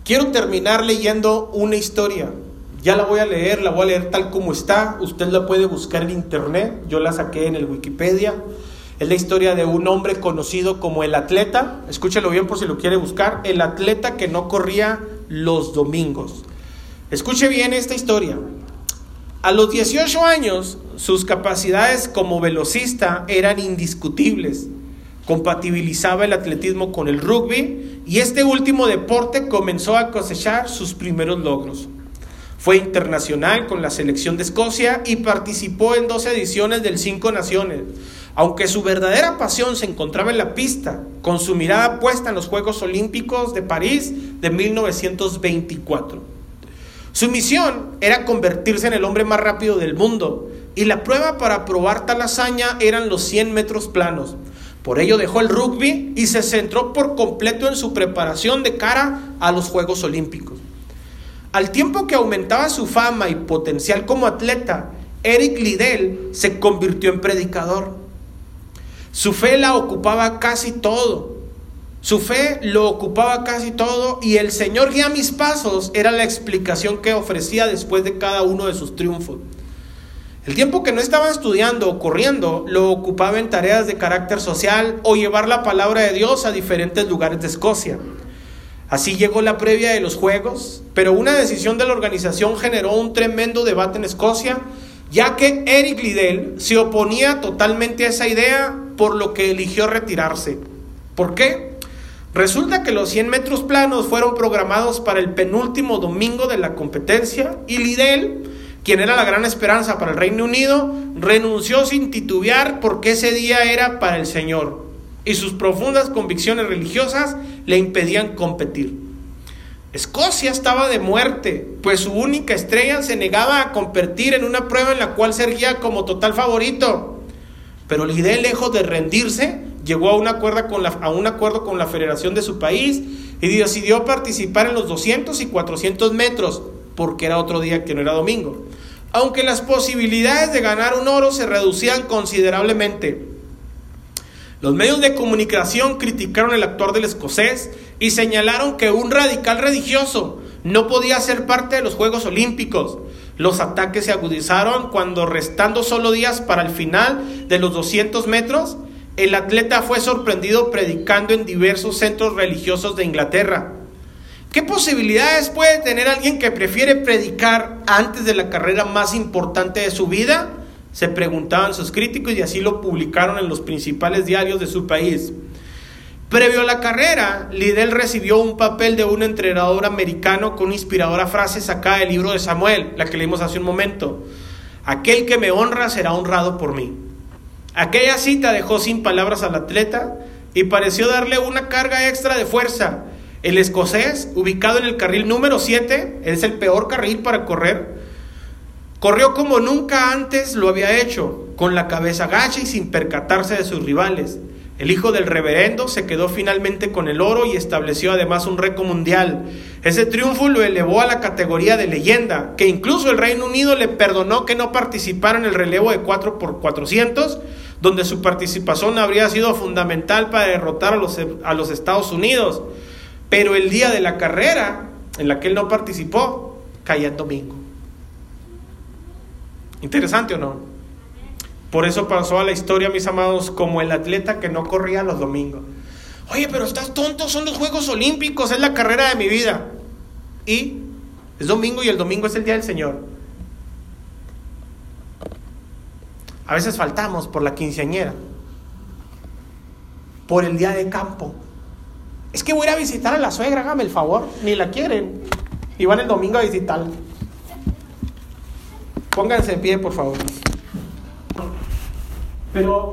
Quiero terminar leyendo una historia. Ya la voy a leer, la voy a leer tal como está. Usted la puede buscar en internet. Yo la saqué en el Wikipedia. Es la historia de un hombre conocido como el atleta. Escúchelo bien por si lo quiere buscar. El atleta que no corría los domingos. Escuche bien esta historia. A los 18 años, sus capacidades como velocista eran indiscutibles. Compatibilizaba el atletismo con el rugby y este último deporte comenzó a cosechar sus primeros logros. Fue internacional con la selección de Escocia y participó en dos ediciones del Cinco Naciones. Aunque su verdadera pasión se encontraba en la pista, con su mirada puesta en los Juegos Olímpicos de París de 1924. Su misión era convertirse en el hombre más rápido del mundo y la prueba para probar tal hazaña eran los 100 metros planos. Por ello dejó el rugby y se centró por completo en su preparación de cara a los Juegos Olímpicos. Al tiempo que aumentaba su fama y potencial como atleta, Eric Liddell se convirtió en predicador. Su fe la ocupaba casi todo. Su fe lo ocupaba casi todo y el Señor guía mis pasos era la explicación que ofrecía después de cada uno de sus triunfos. El tiempo que no estaba estudiando o corriendo lo ocupaba en tareas de carácter social o llevar la palabra de Dios a diferentes lugares de Escocia. Así llegó la previa de los Juegos, pero una decisión de la organización generó un tremendo debate en Escocia, ya que Eric Liddell se oponía totalmente a esa idea, por lo que eligió retirarse. ¿Por qué? Resulta que los 100 metros planos fueron programados para el penúltimo domingo de la competencia y Liddell quien era la gran esperanza para el Reino Unido, renunció sin titubear porque ese día era para el Señor y sus profundas convicciones religiosas le impedían competir. Escocia estaba de muerte, pues su única estrella se negaba a competir en una prueba en la cual servía como total favorito. Pero Lidé, lejos de rendirse, llegó a un, acuerdo con la, a un acuerdo con la federación de su país y decidió participar en los 200 y 400 metros, porque era otro día que no era domingo aunque las posibilidades de ganar un oro se reducían considerablemente. Los medios de comunicación criticaron el actor del escocés y señalaron que un radical religioso no podía ser parte de los Juegos Olímpicos. Los ataques se agudizaron cuando, restando solo días para el final de los 200 metros, el atleta fue sorprendido predicando en diversos centros religiosos de Inglaterra. ¿Qué posibilidades puede tener alguien que prefiere predicar antes de la carrera más importante de su vida? Se preguntaban sus críticos y así lo publicaron en los principales diarios de su país. Previo a la carrera, Liddell recibió un papel de un entrenador americano con inspiradora frase sacada del libro de Samuel, la que leímos hace un momento. Aquel que me honra será honrado por mí. Aquella cita dejó sin palabras al atleta y pareció darle una carga extra de fuerza el escocés, ubicado en el carril número 7, es el peor carril para correr. Corrió como nunca antes lo había hecho, con la cabeza gacha y sin percatarse de sus rivales. El hijo del reverendo se quedó finalmente con el oro y estableció además un récord mundial. Ese triunfo lo elevó a la categoría de leyenda, que incluso el Reino Unido le perdonó que no participara en el relevo de 4 por 400 donde su participación habría sido fundamental para derrotar a los, a los Estados Unidos. Pero el día de la carrera, en la que él no participó, caía domingo. ¿Interesante o no? Por eso pasó a la historia, mis amados, como el atleta que no corría los domingos. Oye, pero estás tonto, son los Juegos Olímpicos, es la carrera de mi vida. Y es domingo y el domingo es el día del Señor. A veces faltamos por la quinceañera, por el día de campo. Es que voy a ir a visitar a la suegra, hágame el favor, ni la quieren. Y van el domingo a visitarla. Pónganse de pie, por favor. Pero